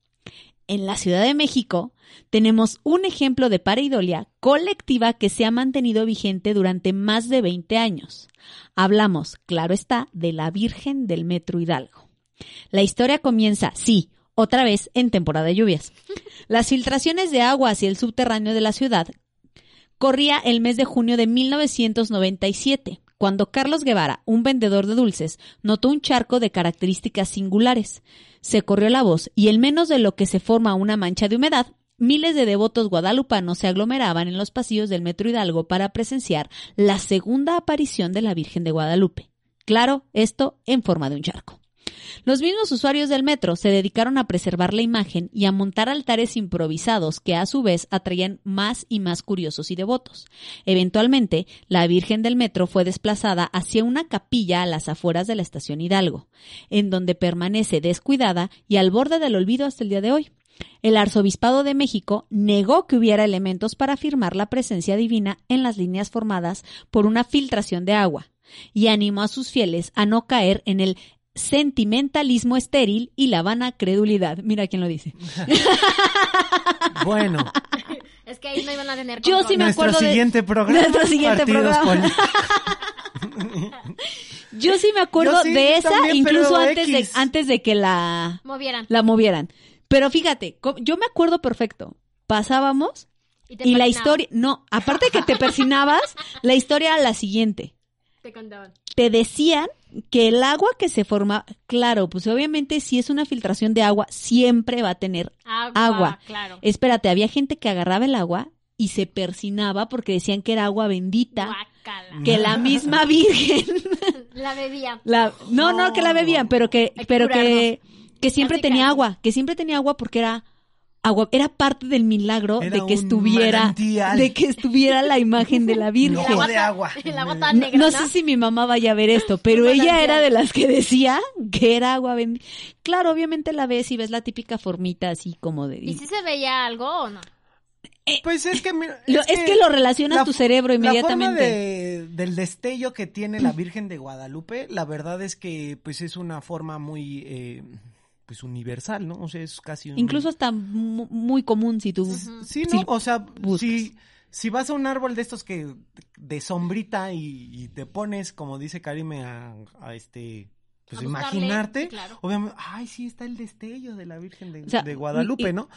En la Ciudad de México tenemos un ejemplo de pareidolia colectiva que se ha mantenido vigente durante más de 20 años. Hablamos, claro está, de la Virgen del Metro Hidalgo. La historia comienza, sí, otra vez en temporada de lluvias. Las filtraciones de agua hacia el subterráneo de la ciudad corría el mes de junio de 1997, cuando Carlos Guevara, un vendedor de dulces, notó un charco de características singulares. Se corrió la voz y en menos de lo que se forma una mancha de humedad, miles de devotos guadalupanos se aglomeraban en los pasillos del Metro Hidalgo para presenciar la segunda aparición de la Virgen de Guadalupe. Claro, esto en forma de un charco. Los mismos usuarios del metro se dedicaron a preservar la imagen y a montar altares improvisados que a su vez atraían más y más curiosos y devotos. Eventualmente, la Virgen del Metro fue desplazada hacia una capilla a las afueras de la estación Hidalgo, en donde permanece descuidada y al borde del olvido hasta el día de hoy. El arzobispado de México negó que hubiera elementos para afirmar la presencia divina en las líneas formadas por una filtración de agua y animó a sus fieles a no caer en el sentimentalismo estéril y la vana credulidad. Mira quién lo dice. Bueno, Es que ahí no iban a tener Yo sí me nuestro acuerdo de- siguiente programa. Nuestro siguiente partidos programa. Yo sí me acuerdo sí, de esa, también, incluso antes de, antes de que la, Movieran. la movieran. Pero fíjate, yo me acuerdo perfecto. Pasábamos Y, la historia, no, aparte de que te persinabas, la historia era la siguiente. Te contaban. te decían que el agua que se forma, claro, pues obviamente si es una filtración de agua, siempre va a tener Agua. Agua. Claro. Espérate, había gente que agarraba el agua y se persinaba porque decían que era agua bendita, que la misma Virgen, La bebía. la, no, no, que la bebían, pero que, pero que, que siempre tenía agua, que siempre tenía agua porque era agua, era parte del milagro Era de que estuviera, manantial. de que estuviera la imagen de la Virgen. No, El agua de agua. El agua tan negra, no ¿no? sé si mi mamá vaya a ver esto, pero ella era de las que decía que era agua bendita. Claro, obviamente la ves y ves la típica formita así como de... ¿Y si se veía algo o no? Pues es que, mira, Lo- es que lo relacionas la tu cerebro La forma inmediatamente. de- del destello que tiene la Virgen de Guadalupe, la verdad es que pues es una forma muy eh, pues universal, ¿no? O sea, es casi un... Incluso está mu- muy común si tú... Sí, si ¿no? O sea, si, si vas a un árbol de estos que de sombrita y, y te pones, como dice Karime, a, a este... Pues A imaginarte, claro. obviamente, ay, sí, está el destello de la Virgen de, O sea, de Guadalupe, y- ¿no?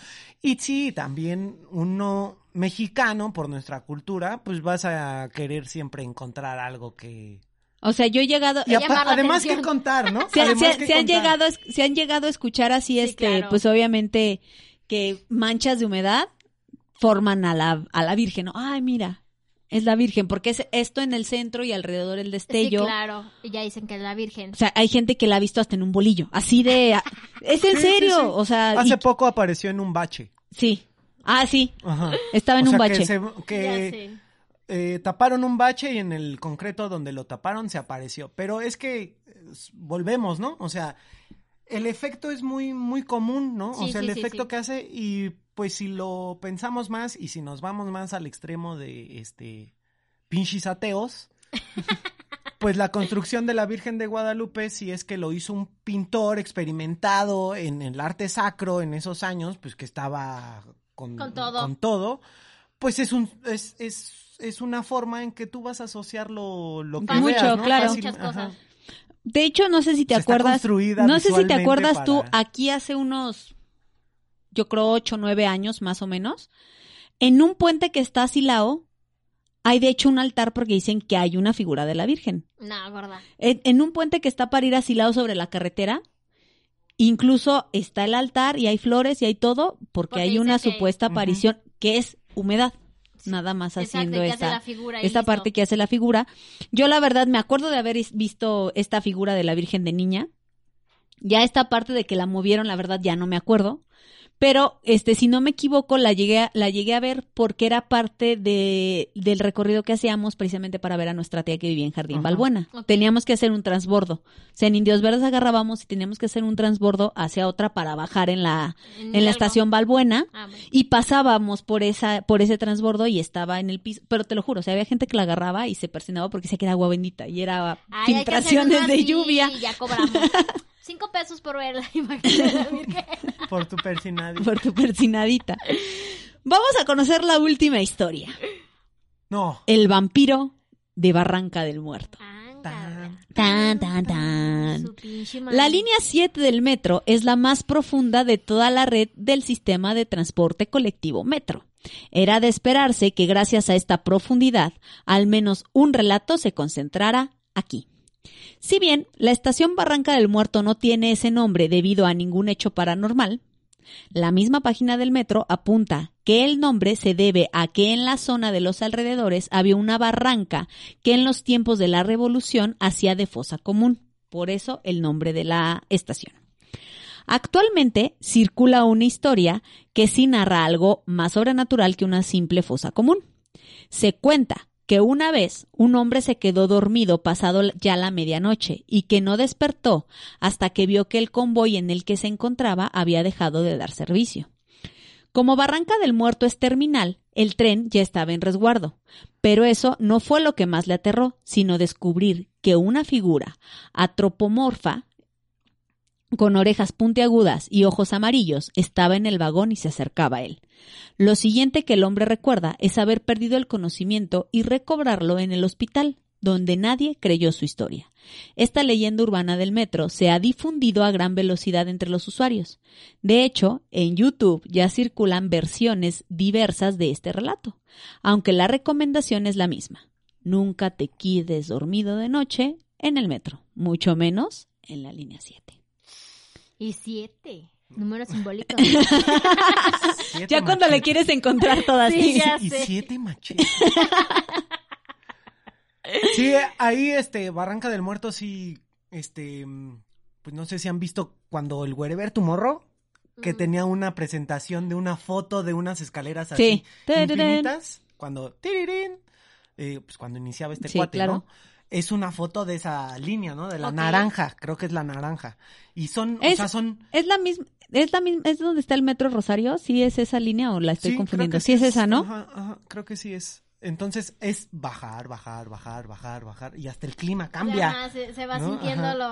Y sí, también uno mexicano, por nuestra cultura, pues vas a querer siempre encontrar algo que... O sea, yo he llegado... Y además que contar, ¿no? se, han- Además se- que se han contar. llegado, se han llegado a escuchar así, Sí, este, claro. pues obviamente que manchas de humedad forman a la, a la Virgen. ¿no? Ay, mira, es la Virgen, porque es esto en el centro y alrededor el destello. Sí, claro. Y ya dicen que es la Virgen. O sea, hay gente que la ha visto hasta en un bolillo, así de... Es en Sí, serio, sí. o sea... Hace y- poco apareció en un bache. sí. Ah, sí, Ajá. estaba en O un bache. Que, se- que. Eh, taparon un bache y en el concreto donde lo taparon se apareció. Pero es que eh, volvemos, ¿no? O sea, el efecto es muy, muy común, ¿no? o sea, sí, el sí, efecto que hace y pues si lo pensamos más y si nos vamos más al extremo de este pinches ateos, pues la construcción de la Virgen de Guadalupe, si es que lo hizo un pintor experimentado en el arte sacro en esos años, pues que estaba con, Con todo. con todo, pues es un es, es, es una forma en que tú vas a asociar lo, lo que veas, Mucho, ¿no? claro. Fácil, Muchas ajá. cosas. De hecho, no sé si te acuerdas. construida No sé si te acuerdas tú, aquí hace unos, yo creo, ocho, nueve años más o menos, en un puente que está a Silao, hay de hecho un altar porque dicen que hay una figura de la Virgen. No, gorda. En, en un puente que está para ir a Silao sobre la carretera, incluso está el altar y hay flores y hay todo porque, Porque hay una que- supuesta aparición que es humedad. Nada más Exacto, haciendo esta, esta parte que hace la figura. Yo la verdad me acuerdo de haber is- visto esta figura de la Virgen de Niña. Ya esta parte de que la movieron, la verdad ya no me acuerdo. Pero, este, si no me equivoco, la llegué a, la llegué a ver porque era parte de, del recorrido que hacíamos precisamente para ver a nuestra tía que vivía en Jardín Ajá. Balbuena. Teníamos que hacer un transbordo. O sea, en Indios Verdes agarrábamos y teníamos que hacer un transbordo hacia otra para bajar en la, en la estación Balbuena. Ah, bueno. Y pasábamos por esa, por ese transbordo y estaba en el piso. Pero te lo juro, o sea, había gente que la agarraba y se persinaba porque se queda agua bendita. Y era Ay, que filtraciones de lluvia Y ya cobramos. Cinco pesos por ver la imagen de la Virgen. Por tu persinadito. por tu persinadita. Vamos a conocer la última historia. No. El vampiro de Barranca del Muerto. Tan, tan, tan. La línea 7 del metro es la más profunda de toda la red del sistema de transporte colectivo metro. Era de esperarse que gracias a esta profundidad, al menos un relato se concentrara aquí. Si bien la estación Barranca del Muerto no tiene ese nombre debido a ningún hecho paranormal, la misma página del metro apunta que el nombre se debe a que en la zona de los alrededores había una barranca que en los tiempos de la revolución hacía de fosa común. Por eso el nombre de la estación. Actualmente circula una historia que sí narra algo más sobrenatural que una simple fosa común. Se cuenta que una vez un hombre se quedó dormido pasado ya la medianoche y que no despertó hasta que vio que el convoy en el que se encontraba había dejado de dar servicio. Como Barranca del Muerto es terminal, el tren ya estaba en resguardo, pero eso no fue lo que más le aterró, sino descubrir que una figura atropomorfa con orejas puntiagudas y ojos amarillos, estaba en el vagón y se acercaba a él. Lo siguiente que el hombre recuerda es haber perdido el conocimiento y recobrarlo en el hospital, donde nadie creyó su historia. Esta leyenda urbana del metro se ha difundido a gran velocidad entre los usuarios. De hecho, en YouTube ya circulan versiones diversas de este relato, aunque la recomendación es la misma. Nunca te quedes dormido de noche en el metro, mucho menos en la línea 7. Y siete. Número simbólico. Ya cuando le quieres encontrar todas. Sí, Y siete machetes. Sí, ahí, este, Barranca del Muerto, sí, este, pues no sé si han visto cuando el Wherever Tomorrow, que Mm. tenía una presentación de una foto de unas escaleras así Sí. Infinitas, cuando, tirirín, eh, pues cuando iniciaba este Sí, cuate, claro. ¿no? Es una foto de esa línea, ¿no? De la Ok. naranja, creo que es la naranja. Y son, Es- o sea, son... Es la misma, es la misma, es donde está el metro Rosario, ¿sí es esa línea o la estoy Sí, confundiendo? Sí es esa, ¿no? Ajá, ajá, creo que sí es. Entonces es bajar, bajar, bajar, bajar, bajar y hasta el clima cambia. Ajá, se, se va ¿no? sintiendo lo...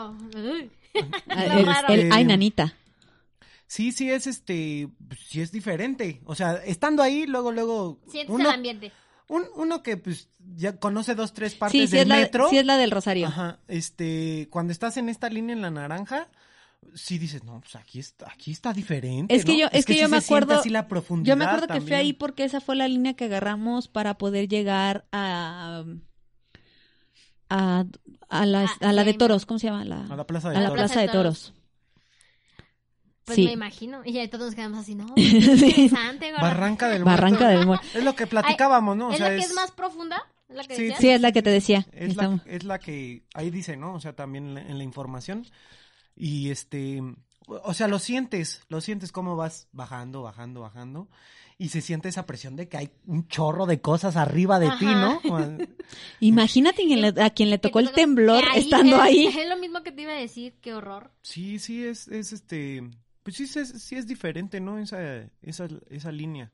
Ah, Lo el, raro. el- ay, Eh, nanita. Sí, sí es este, pues, sí es diferente. O sea, estando ahí, luego, luego, Sientes uno, el ambiente. un- uno que pues ya conoce dos, tres Sí, partes sí del es, la, metro. sí es la del Rosario. Ajá, este, cuando estás en esta línea en la naranja, sí dices, no, pues aquí está, aquí está diferente. Es que ¿no? yo, es que, yo sí me acuerdo, así la profundidad yo me acuerdo que fui ahí porque esa fue la línea que agarramos para poder llegar a a, a, la, Ah, a la de toros, ¿cómo se llama? La, A la plaza de a la Toros. plaza de toros. Pues Sí. me imagino. Y ahí todos nos quedamos así, ¿no? Sí. Interesante. Barranca del Barranca Muerto. del Muerto. Es lo que platicábamos, ¿no? O ¿Es sea, la que es más profunda? ¿Es la que Sí, decías? Sí, es la que te decía. Es la, es la que ahí dice, ¿no? O sea, también en la, en la información. Y este, o sea, lo sientes, lo sientes cómo vas bajando, bajando, bajando. Y se siente esa presión de que hay un chorro de cosas arriba de ti. ¿no? Imagínate quien le- a quien le tocó el temblor ahí estando es- ahí. Es lo mismo que te iba a decir, qué horror. Sí, sí, es, es este, pues sí, es, sí es diferente, ¿no? Esa, esa, esa línea.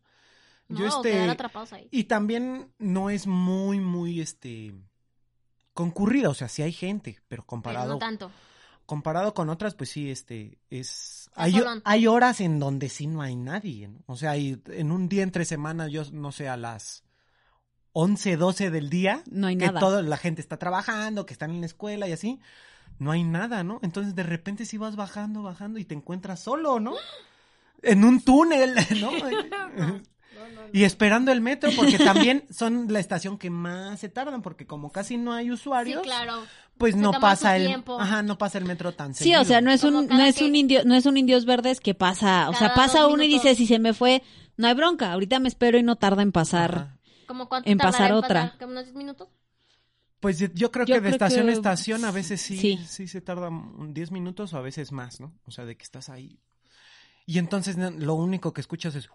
No, Yo este, quedar atrapados ahí. y también no es muy, muy, este, concurrida, o sea, sí hay gente, pero Pero comparado no tanto. Comparado con otras, pues sí, este, es... Hay, horas en donde sí no hay nadie, ¿no? O sea, hay- en un día entre semana, yo no sé, a las 11, 12 del día, No hay que nada. toda la gente está trabajando, que están en la escuela y así, no hay nada, ¿no? Entonces de repente sí vas bajando, bajando y te encuentras solo, ¿no? En un túnel, ¿no? Y esperando el metro, porque también son la estación que más se tardan, porque como casi no hay Sí, usuarios, claro. pues Se no pasa el, tiempo. ajá, no pasa el metro tan Sí, o sea, seguido. no es Como un, no es un indio, no es un indios verdes que pasa, o sea, pasa uno y dice, si se me fue, no hay bronca, ahorita me espero y no tarda en pasar. Ajá. ¿Cómo cuánto En pasar otra. ¿Como unos 10 minutos? Pues yo- creo Yo que de creo estación que a estación a veces sí, sí. sí, se tarda un 10 minutos o a veces más, ¿no? O sea, de que estás ahí. y entonces lo único que escuchas es...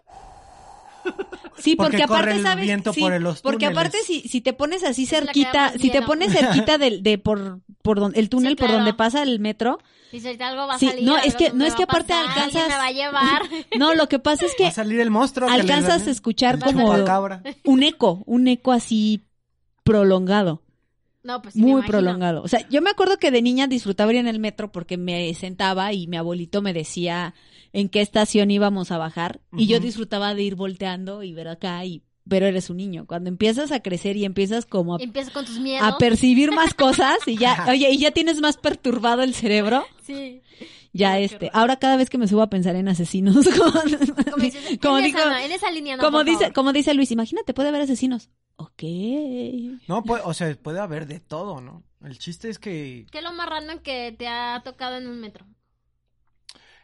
Sí, Porque porque, corre aparte el sabes, viento sí, por los porque aparte si, si te pones así cerquita, si te pones cerquita del, de por por donde el túnel Sí, por claro. donde pasa el metro, Dice, ahorita algo va a Sí, salir. no, es que- no, es va que aparte pasar, alcanzas- me va a llevar. no, lo que pasa es Va que a salir el monstruo. alcanzas a escuchar el como un eco, un eco así prolongado, No, pues sí, muy prolongado. O sea, yo me acuerdo que de niña disfrutaba ir en el metro porque me sentaba y mi abuelito me decía en qué estación íbamos a bajar y yo disfrutaba de ir volteando y ver acá y pero eres un niño. Cuando empiezas a crecer y empiezas como a Empiezas con tus miedos. a percibir más cosas y ya, oye, y ya tienes más perturbado el cerebro, Sí. Ya este, ahora cada vez que me subo a pensar en asesinos, como, Como dices, como en, digo- esa, no, en esa línea no, como dice, favor. como dice Luis, imagínate, puede haber asesinos. Ok. No, pues, o sea, puede haber de todo, ¿no? El chiste es que... ¿Qué es lo más random que te ha tocado en un metro?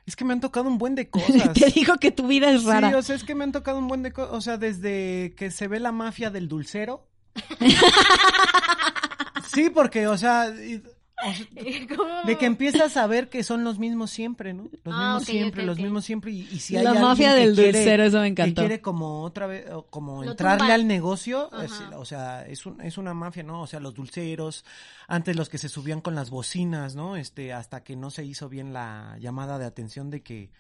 Es que me han tocado un buen de cosas. Te digo que tu vida es rara. Sí, o sea, es que me han tocado un buen de cosas. O sea, desde que se ve la mafia del dulcero. sí, porque, o sea, y- o sea, ¿Cómo? de que empiezas a ver que son los mismos siempre, ¿no? Los Ah, mismos siempre, los mismos siempre. Y, y si hay la alguien mafia que del quiere- dulcero, eso me que encantó. quiere como otra vez, como Lo entrarle al negocio, es- o sea, es, un- es una mafia, ¿no? O sea, los dulceros, antes los que se subían con las bocinas, ¿no? Este, hasta que no se hizo bien la llamada de atención de que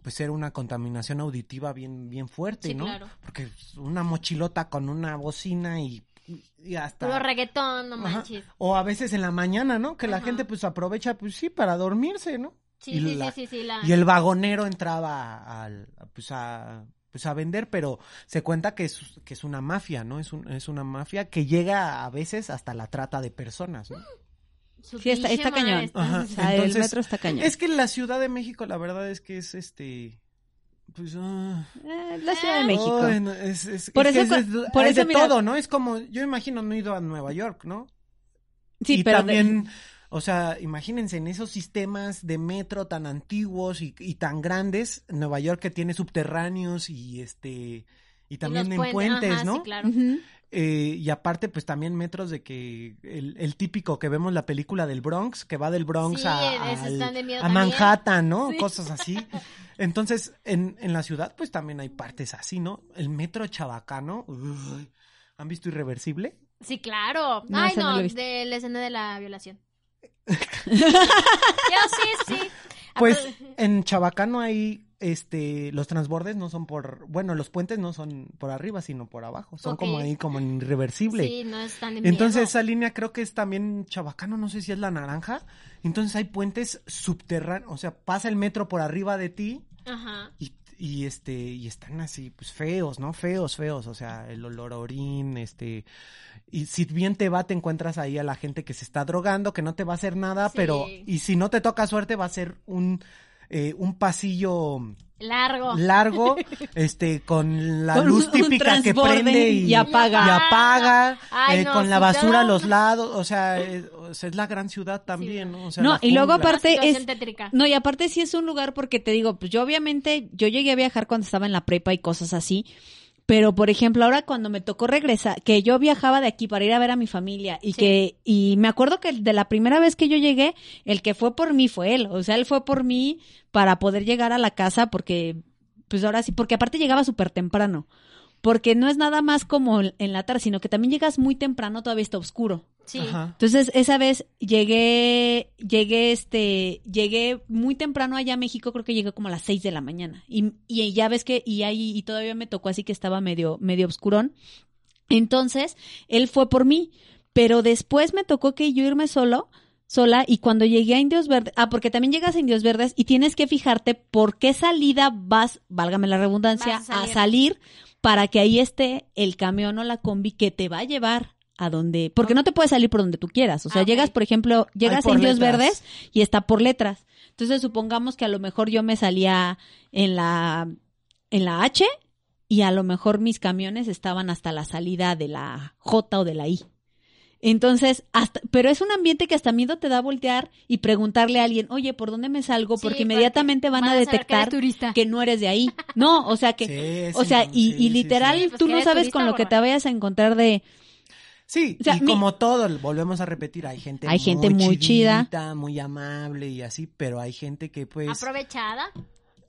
pues era una contaminación auditiva bien bien fuerte, Sí, ¿no? claro. Porque una mochilota con una bocina y, y hasta Puro reggaetón, no Ajá. manches. o a veces en la mañana, ¿no? Que la Ajá. gente pues aprovecha pues sí para dormirse, ¿no? Sí, y sí, la- sí, sí, sí, la... y el vagonero entraba al, pues a, pues a vender, pero se cuenta que es, que es una mafia, ¿no? Es, un, es una mafia que llega a veces hasta la trata de personas, ¿no? Sí, está, está cañón. está- Ajá. O sea, el Entonces, metro está cañón. Es que la Ciudad de México, la verdad es que es este, pues... ah, Eh, la Ciudad de México. no, es, es- Por es que eso es por eso, de mira- todo, ¿no? Es como, yo imagino, no he ido a Nueva York, ¿no? sí, y pero de- también, o sea, imagínense en esos sistemas de metro tan antiguos y, y tan grandes, Nueva York que tiene subterráneos y este y también en puentes, puentes, ajá, ¿no? sí, claro. Eh, y aparte, pues también metros de que el, el típico que vemos la película del Bronx, que va del Bronx Sí, a, al- de. Manhattan, ¿no? Sí. Cosas así. Entonces, en, en la ciudad, pues también hay partes así, ¿no? El metro chabacano. uy, ¿Han visto Irreversible? Sí, claro. No, Ay, no no, de la escena de la violación. Yo sí, sí. Pues en Chabacano hay este los transbordes no son por bueno los puentes no son por arriba sino por abajo. Son como ahí como en irreversible. Sí, no están en entonces esa línea creo que es también Chabacano no sé si es la naranja. Entonces hay puentes subterráneos o sea pasa el metro por arriba de ti Ajá. y, y este y están así pues feos no feos feos. O sea el olor a orín este y si bien te va te encuentras ahí a la gente que se está drogando que no te va a hacer nada Sí. pero y si no te toca suerte va a ser un eh, un pasillo Largo. largo este con la Con luz un típica que prende y, y apaga. y apaga, Ay, eh, no, con la basura a los lados o sea, eh, o sea, es la gran ciudad también no, O sea, No, y luego aparte- es- tétrica. No, y aparte sí es un lugar porque te digo, pues yo obviamente, yo llegué a viajar cuando estaba en la prepa y cosas así, pero por ejemplo ahora cuando me tocó regresar, que yo viajaba de aquí para ir a ver a mi familia y Sí. que, y me acuerdo que de la primera vez que yo llegué, el que fue por mí fue él, o sea, él fue por mí para poder llegar a la casa porque, pues ahora sí, porque aparte llegaba súper temprano. Porque no es nada más como en la tarde, sino que también llegas muy temprano, todavía está oscuro. Sí. Ajá. Entonces, esa vez llegué, llegué, este, llegué muy temprano allá a México, creo que llegué como a las 6 de la mañana. Y, y ya ves que, y ahí, y todavía me tocó así que estaba medio, medio oscurón. Entonces, él fue por mí, pero después me tocó que yo irme solo, sola, y cuando llegué a Indios Verdes, ah, porque también llegas a Indios Verdes y tienes que fijarte por qué salida vas, válgame la redundancia, Vas a a salir. salir para que ahí esté el camión o la combi que te va a llevar a donde, porque no te puedes salir por donde tú quieras, o sea, Ah, llegas, por ejemplo, llegas a Indios letras. Verdes y está por letras. Entonces, supongamos que a lo mejor yo me salía en la en la H y a lo mejor mis camiones estaban hasta la salida de la J o de la I. Entonces, hasta, pero es un ambiente que hasta miedo te da voltear y preguntarle a alguien, oye, ¿por dónde me salgo? Sí, Porque inmediatamente van, a detectar turista. que no eres de ahí. No, o sea que, Sí, o sí, sea, y, sí, y sí, literal, sí. Pues tú no sabes turista, con lo que te vayas a encontrar de, Sí, O sea, y mi- como todo, volvemos a repetir, hay gente Hay gente muy chida. chidita, muy amable y así, pero hay gente que pues Aprovechada.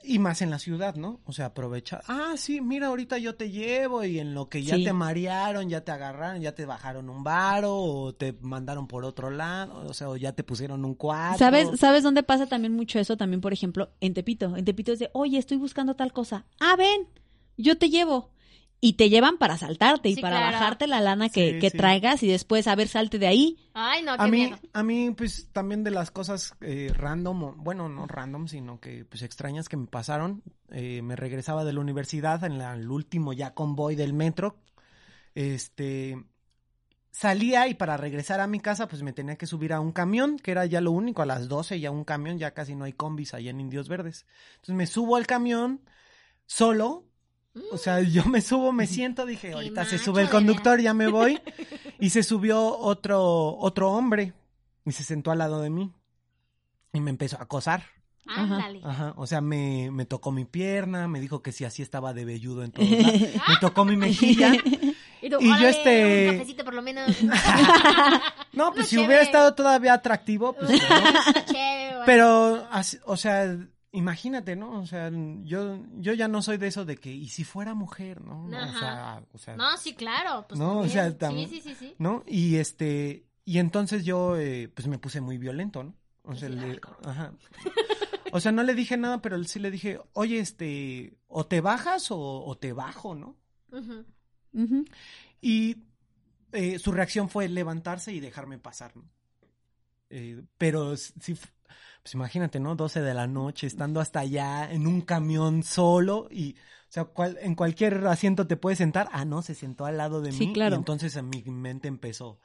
Y más en la ciudad, ¿no? O sea, aprovechar. Ah, sí, mira, ahorita yo te llevo y en lo que ya Sí. te marearon, ya te agarraron, ya te bajaron un varo o te mandaron por otro lado, o sea, o ya te pusieron un cuatro. ¿Sabes, ¿Sabes dónde pasa también mucho eso? También, por ejemplo, en Tepito. En Tepito es de, oye, estoy buscando tal cosa. Ah, ven, yo te llevo. Y te llevan para saltarte y Sí, para claro. bajarte la lana que, Sí, que sí. traigas y después, a ver, salte de ahí. Ay, no, qué A mí, miedo. a mí, pues, también de las cosas eh, random, bueno, no random, sino que, pues, extrañas que me pasaron. eh, me regresaba de la universidad en la- el último ya convoy del metro. Este, salía y para regresar a mi casa, pues, me tenía que subir a un camión, que era ya lo único, a las 12 ya un camión, ya casi no hay combis allá en Indios Verdes. Entonces, me subo al camión solo. O sea, yo me subo, me siento, dije, ahorita se sube el conductor, ya me voy. Y se subió otro, otro hombre y se sentó al lado de mí. Y me empezó a acosar. Ándale. Ajá. O sea, me, me tocó mi pierna, me dijo que si así estaba de velludo en todos lados. Me tocó mi mejilla. Y, tú, y yo, este- Un cafecito por lo menos. No, pues si chévere. hubiera estado todavía atractivo, pues. ¿no? Chévere. Pero, así- o sea, imagínate, ¿no? O sea, yo, yo ya no soy de eso de que, ¿y si fuera mujer, no? No, o sea, o sea, No, sí, claro. Pues No, o también. sea, tam- Sí, sí, sí, sí. ¿no? Y este, y entonces yo, eh, pues me puse muy violento, ¿no? O sea, le- ajá. O sea, no le dije nada, pero sí le dije, oye, este, o te bajas o, o te bajo, ¿no? Ujú. Y eh, su reacción fue levantarse y dejarme pasar, ¿no? Eh, pero sí, pues imagínate, ¿no? 12 de la noche, estando hasta allá en un camión solo y, o sea, cual- en cualquier asiento te puedes sentar. Ah, no, se sentó al lado de Sí, mí. claro. Y entonces en mi mente empezó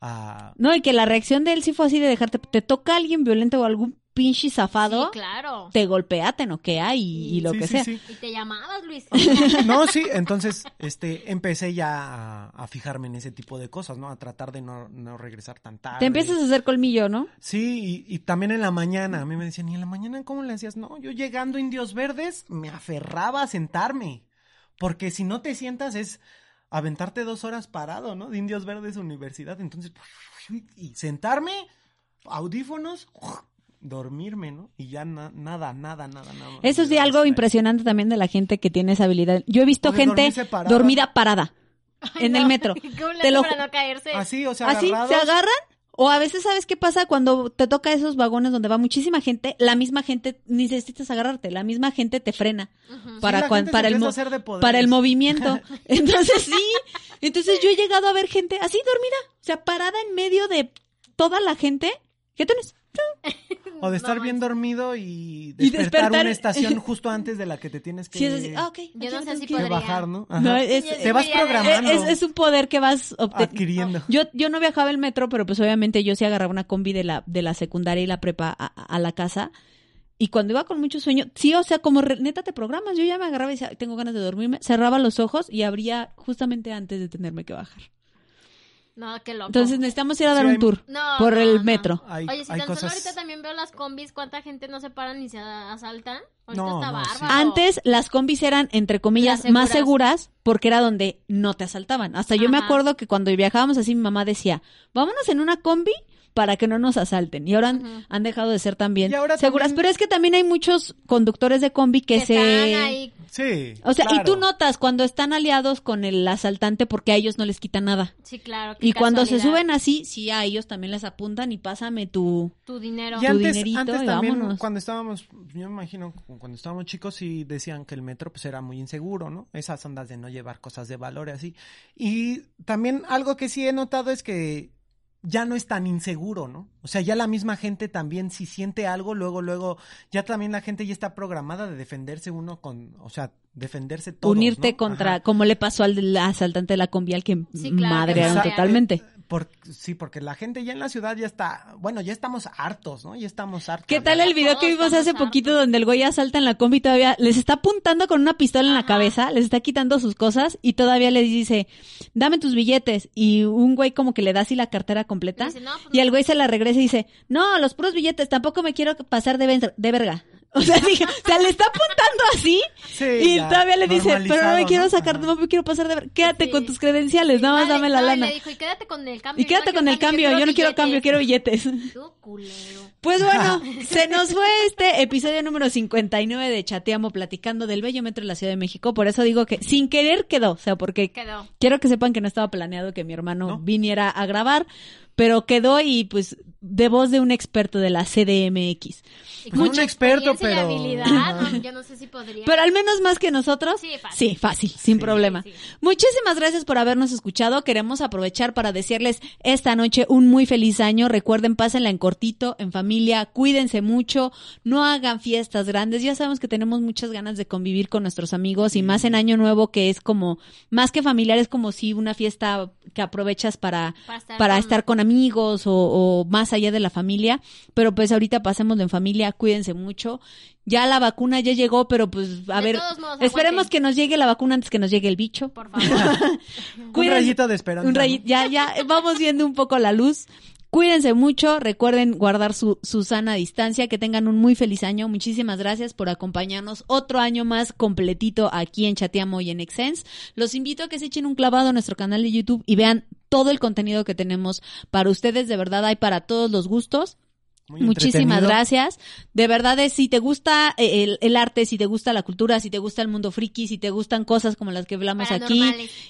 a... No, y que la reacción de él sí fue así de dejarte, te toca alguien violento o algún pinche zafado, Sí, claro. te golpea, te noquea y, y lo Sí, que sí, sea. sí. Y te llamabas, Luis. No, sí, entonces, este, empecé ya a, a fijarme en ese tipo de cosas, ¿no? A tratar de no, no regresar tan tarde. Te empiezas a hacer colmillo, ¿no? Sí, y, y también en la mañana, a mí me decían, ¿y en la mañana cómo le hacías? No, yo llegando a Indios Verdes me aferraba a sentarme, porque si no te sientas es aventarte dos horas parado, ¿no? De Indios Verdes Universidad, entonces, y sentarme, audífonos, dormirme, ¿no? Y ya na- nada, nada, nada, nada. Eso sí, algo impresionante también de la gente que tiene esa habilidad. Yo he visto de gente parada. dormida parada en el metro. ¿Cómo Te lo para no caerse? Así, o sea, Así, se agarran. O a veces, ¿sabes qué pasa? Cuando te toca esos vagones donde va muchísima gente, la misma gente, ni necesitas agarrarte, la misma gente te frena para, la cuan- gente se para, el, de para el movimiento. Entonces, sí. Entonces, yo he llegado a ver gente así dormida, o sea, parada en medio de toda la gente. ¿Qué tienes? O de estar No bien dormido y Y despertar, despertar. una estación justo antes de la que te tienes que, Sí, es ah, ok. Yo no sé si podría. bajar, ¿no? No, es, Te vas programando. es, es un poder que vas adquiriendo. Yo, yo no viajaba el metro, pero pues obviamente yo sí agarraba una combi de la, de la secundaria y la prepa a, a la casa. Y cuando iba con mucho sueño, sí, o sea, como re- neta te programas, yo ya me agarraba y decía, tengo ganas de dormirme, cerraba los ojos y abría justamente antes de tenerme que bajar. No, qué loco. Entonces necesitamos ir a dar Sí, un hay- tour No, por no, el no. metro. Hay, Oye, si hay tan cosas... solo ahorita también veo las combis, ¿cuánta gente no se paran ni se asaltan? Está no, sí. bárbaro. Antes las combis eran, entre comillas, Las más seguras. porque era donde no te asaltaban. Hasta yo me acuerdo que cuando viajábamos así, mi mamá decía, vámonos en una combi para que no nos asalten. Y ahora han, dejado de ser también ahora seguras. también- Pero es que también hay muchos conductores de combi que, que se... están ahí. Sí, O sea, y tú notas cuando están aliados con el asaltante porque a ellos no les quita nada. Sí, claro. qué Y cuando se suben así, sí, a ellos también les apuntan y pásame tu... Tu dinero. Y tu antes, dinerito antes y también, vámonos. cuando estábamos, yo me imagino, cuando estábamos chicos, sí decían que el metro pues era muy inseguro, ¿no? Esas ondas de no llevar cosas de valor y así. Y también algo que sí he notado es que ya no es tan inseguro, ¿no? O sea, ya la misma gente también si siente algo, luego, luego, ya también la gente ya está programada de defenderse uno con, o sea, defenderse todos, unirte ¿no? contra, Ajá. como le pasó al asaltante de la combi al que Sí, claro, madrearon totalmente. Por- sí, porque la gente ya en la ciudad ya está, bueno, ya estamos hartos, ¿no? Ya estamos hartos. ¿Qué tal el video que vimos hace poquito hartos. donde el güey asalta en la combi y todavía les está apuntando con una pistola en la cabeza, les está quitando sus cosas y todavía les dice, dame tus billetes y un güey como que le da así la cartera completa Y dice, "No, pues y el no". güey se la regresa y dice, no, los puros billetes, tampoco me quiero pasar de verga. O sea, dije, o sea, le está apuntando así Sí, y ya, todavía le dice, pero no me quiero sacar, no me quiero pasar de ver. Quédate Sí. con tus credenciales, nada más dame la no, lana. Y le dijo, y quédate con el cambio. Y quédate yo no con el quiero cambio, yo no quiero billetes". cambio, quiero billetes. Tú, culero. Pues bueno, se nos fue este episodio número 59 de Chateamo platicando del bello metro de la Ciudad de México. Por eso digo que sin querer quedó, o sea, porque Quedó. quiero que sepan que no estaba planeado que mi hermano ¿No? viniera a grabar, pero quedó y pues de voz de un experto de la CDMX. Y Pues con tu experto, pero- habilidad, yo no sé si podría. Pero al menos más que nosotros. Sí, fácil. Sí, fácil, sin Sí. problema. Sí, sí. Muchísimas gracias por habernos escuchado. Queremos aprovechar para decirles esta noche un muy feliz año. Recuerden, pásenla en cortito, en familia, cuídense mucho, no hagan fiestas grandes. Ya sabemos que tenemos muchas ganas de convivir con nuestros amigos y más en año nuevo que es como, más que familiar, es como si una fiesta que aprovechas para, Para estar para con- estar con amigos o, o más allá de la familia. Pero pues ahorita pasémoslo en familia, cuídense mucho. Ya la vacuna ya llegó, pero pues a De ver, todos modos, esperemos que nos llegue la vacuna antes que nos llegue el bicho. Por favor. Un rayito de esperanza. Un rayito, ya, ya, vamos viendo un poco la luz. Cuídense mucho, recuerden guardar su, su sana distancia, que tengan un muy feliz año. Muchísimas gracias por acompañarnos otro año más completito aquí en Chateamo y en Excense. Los invito a que se echen un clavado a nuestro canal de YouTube y vean todo el contenido que tenemos para ustedes. De verdad hay para todos los gustos. Muy Muchísimas gracias. De verdad es si te gusta eh, el, el arte, si te gusta la cultura, si te gusta el mundo friki, si te gustan cosas como las que hablamos aquí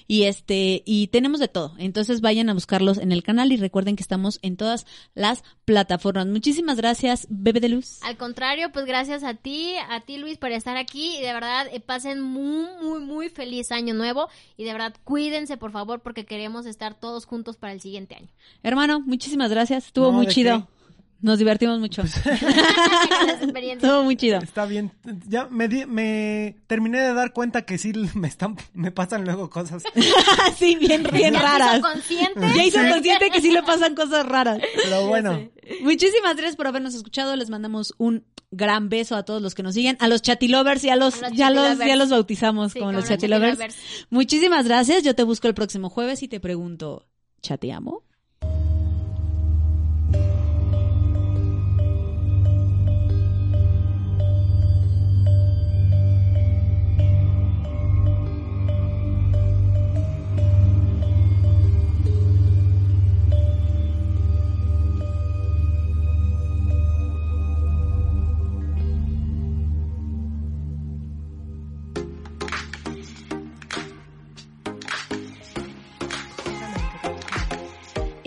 y este y tenemos de todo. Entonces vayan a buscarlos en el canal y recuerden que estamos en todas las plataformas. Muchísimas gracias, Bebe de Luz. Al contrario, pues gracias a ti, a ti Luis por estar aquí y de verdad eh, pasen muy, muy, muy feliz año nuevo y de verdad cuídense por favor porque queremos estar todos juntos para el siguiente año. Hermano, muchísimas gracias. Estuvo No, muy ¿de chido. qué? Nos divertimos mucho. Experiencias. Estuvo muy chido. Está bien. Ya me, di- me terminé de dar cuenta que sí me están me pasan luego cosas. sí, bien, bien ¿Ya se hizo raras. consciente? Ya hizo consciente que sí le pasan cosas raras. Pero bueno, Muchísimas gracias por habernos escuchado. Les mandamos un gran beso a todos los que nos siguen, a los chatilovers y a los, A los ya los, ya los bautizamos Sí, como como los los chatilovers. chatilovers. Muchísimas gracias. Yo te busco el próximo jueves y te pregunto, ¿chateamo?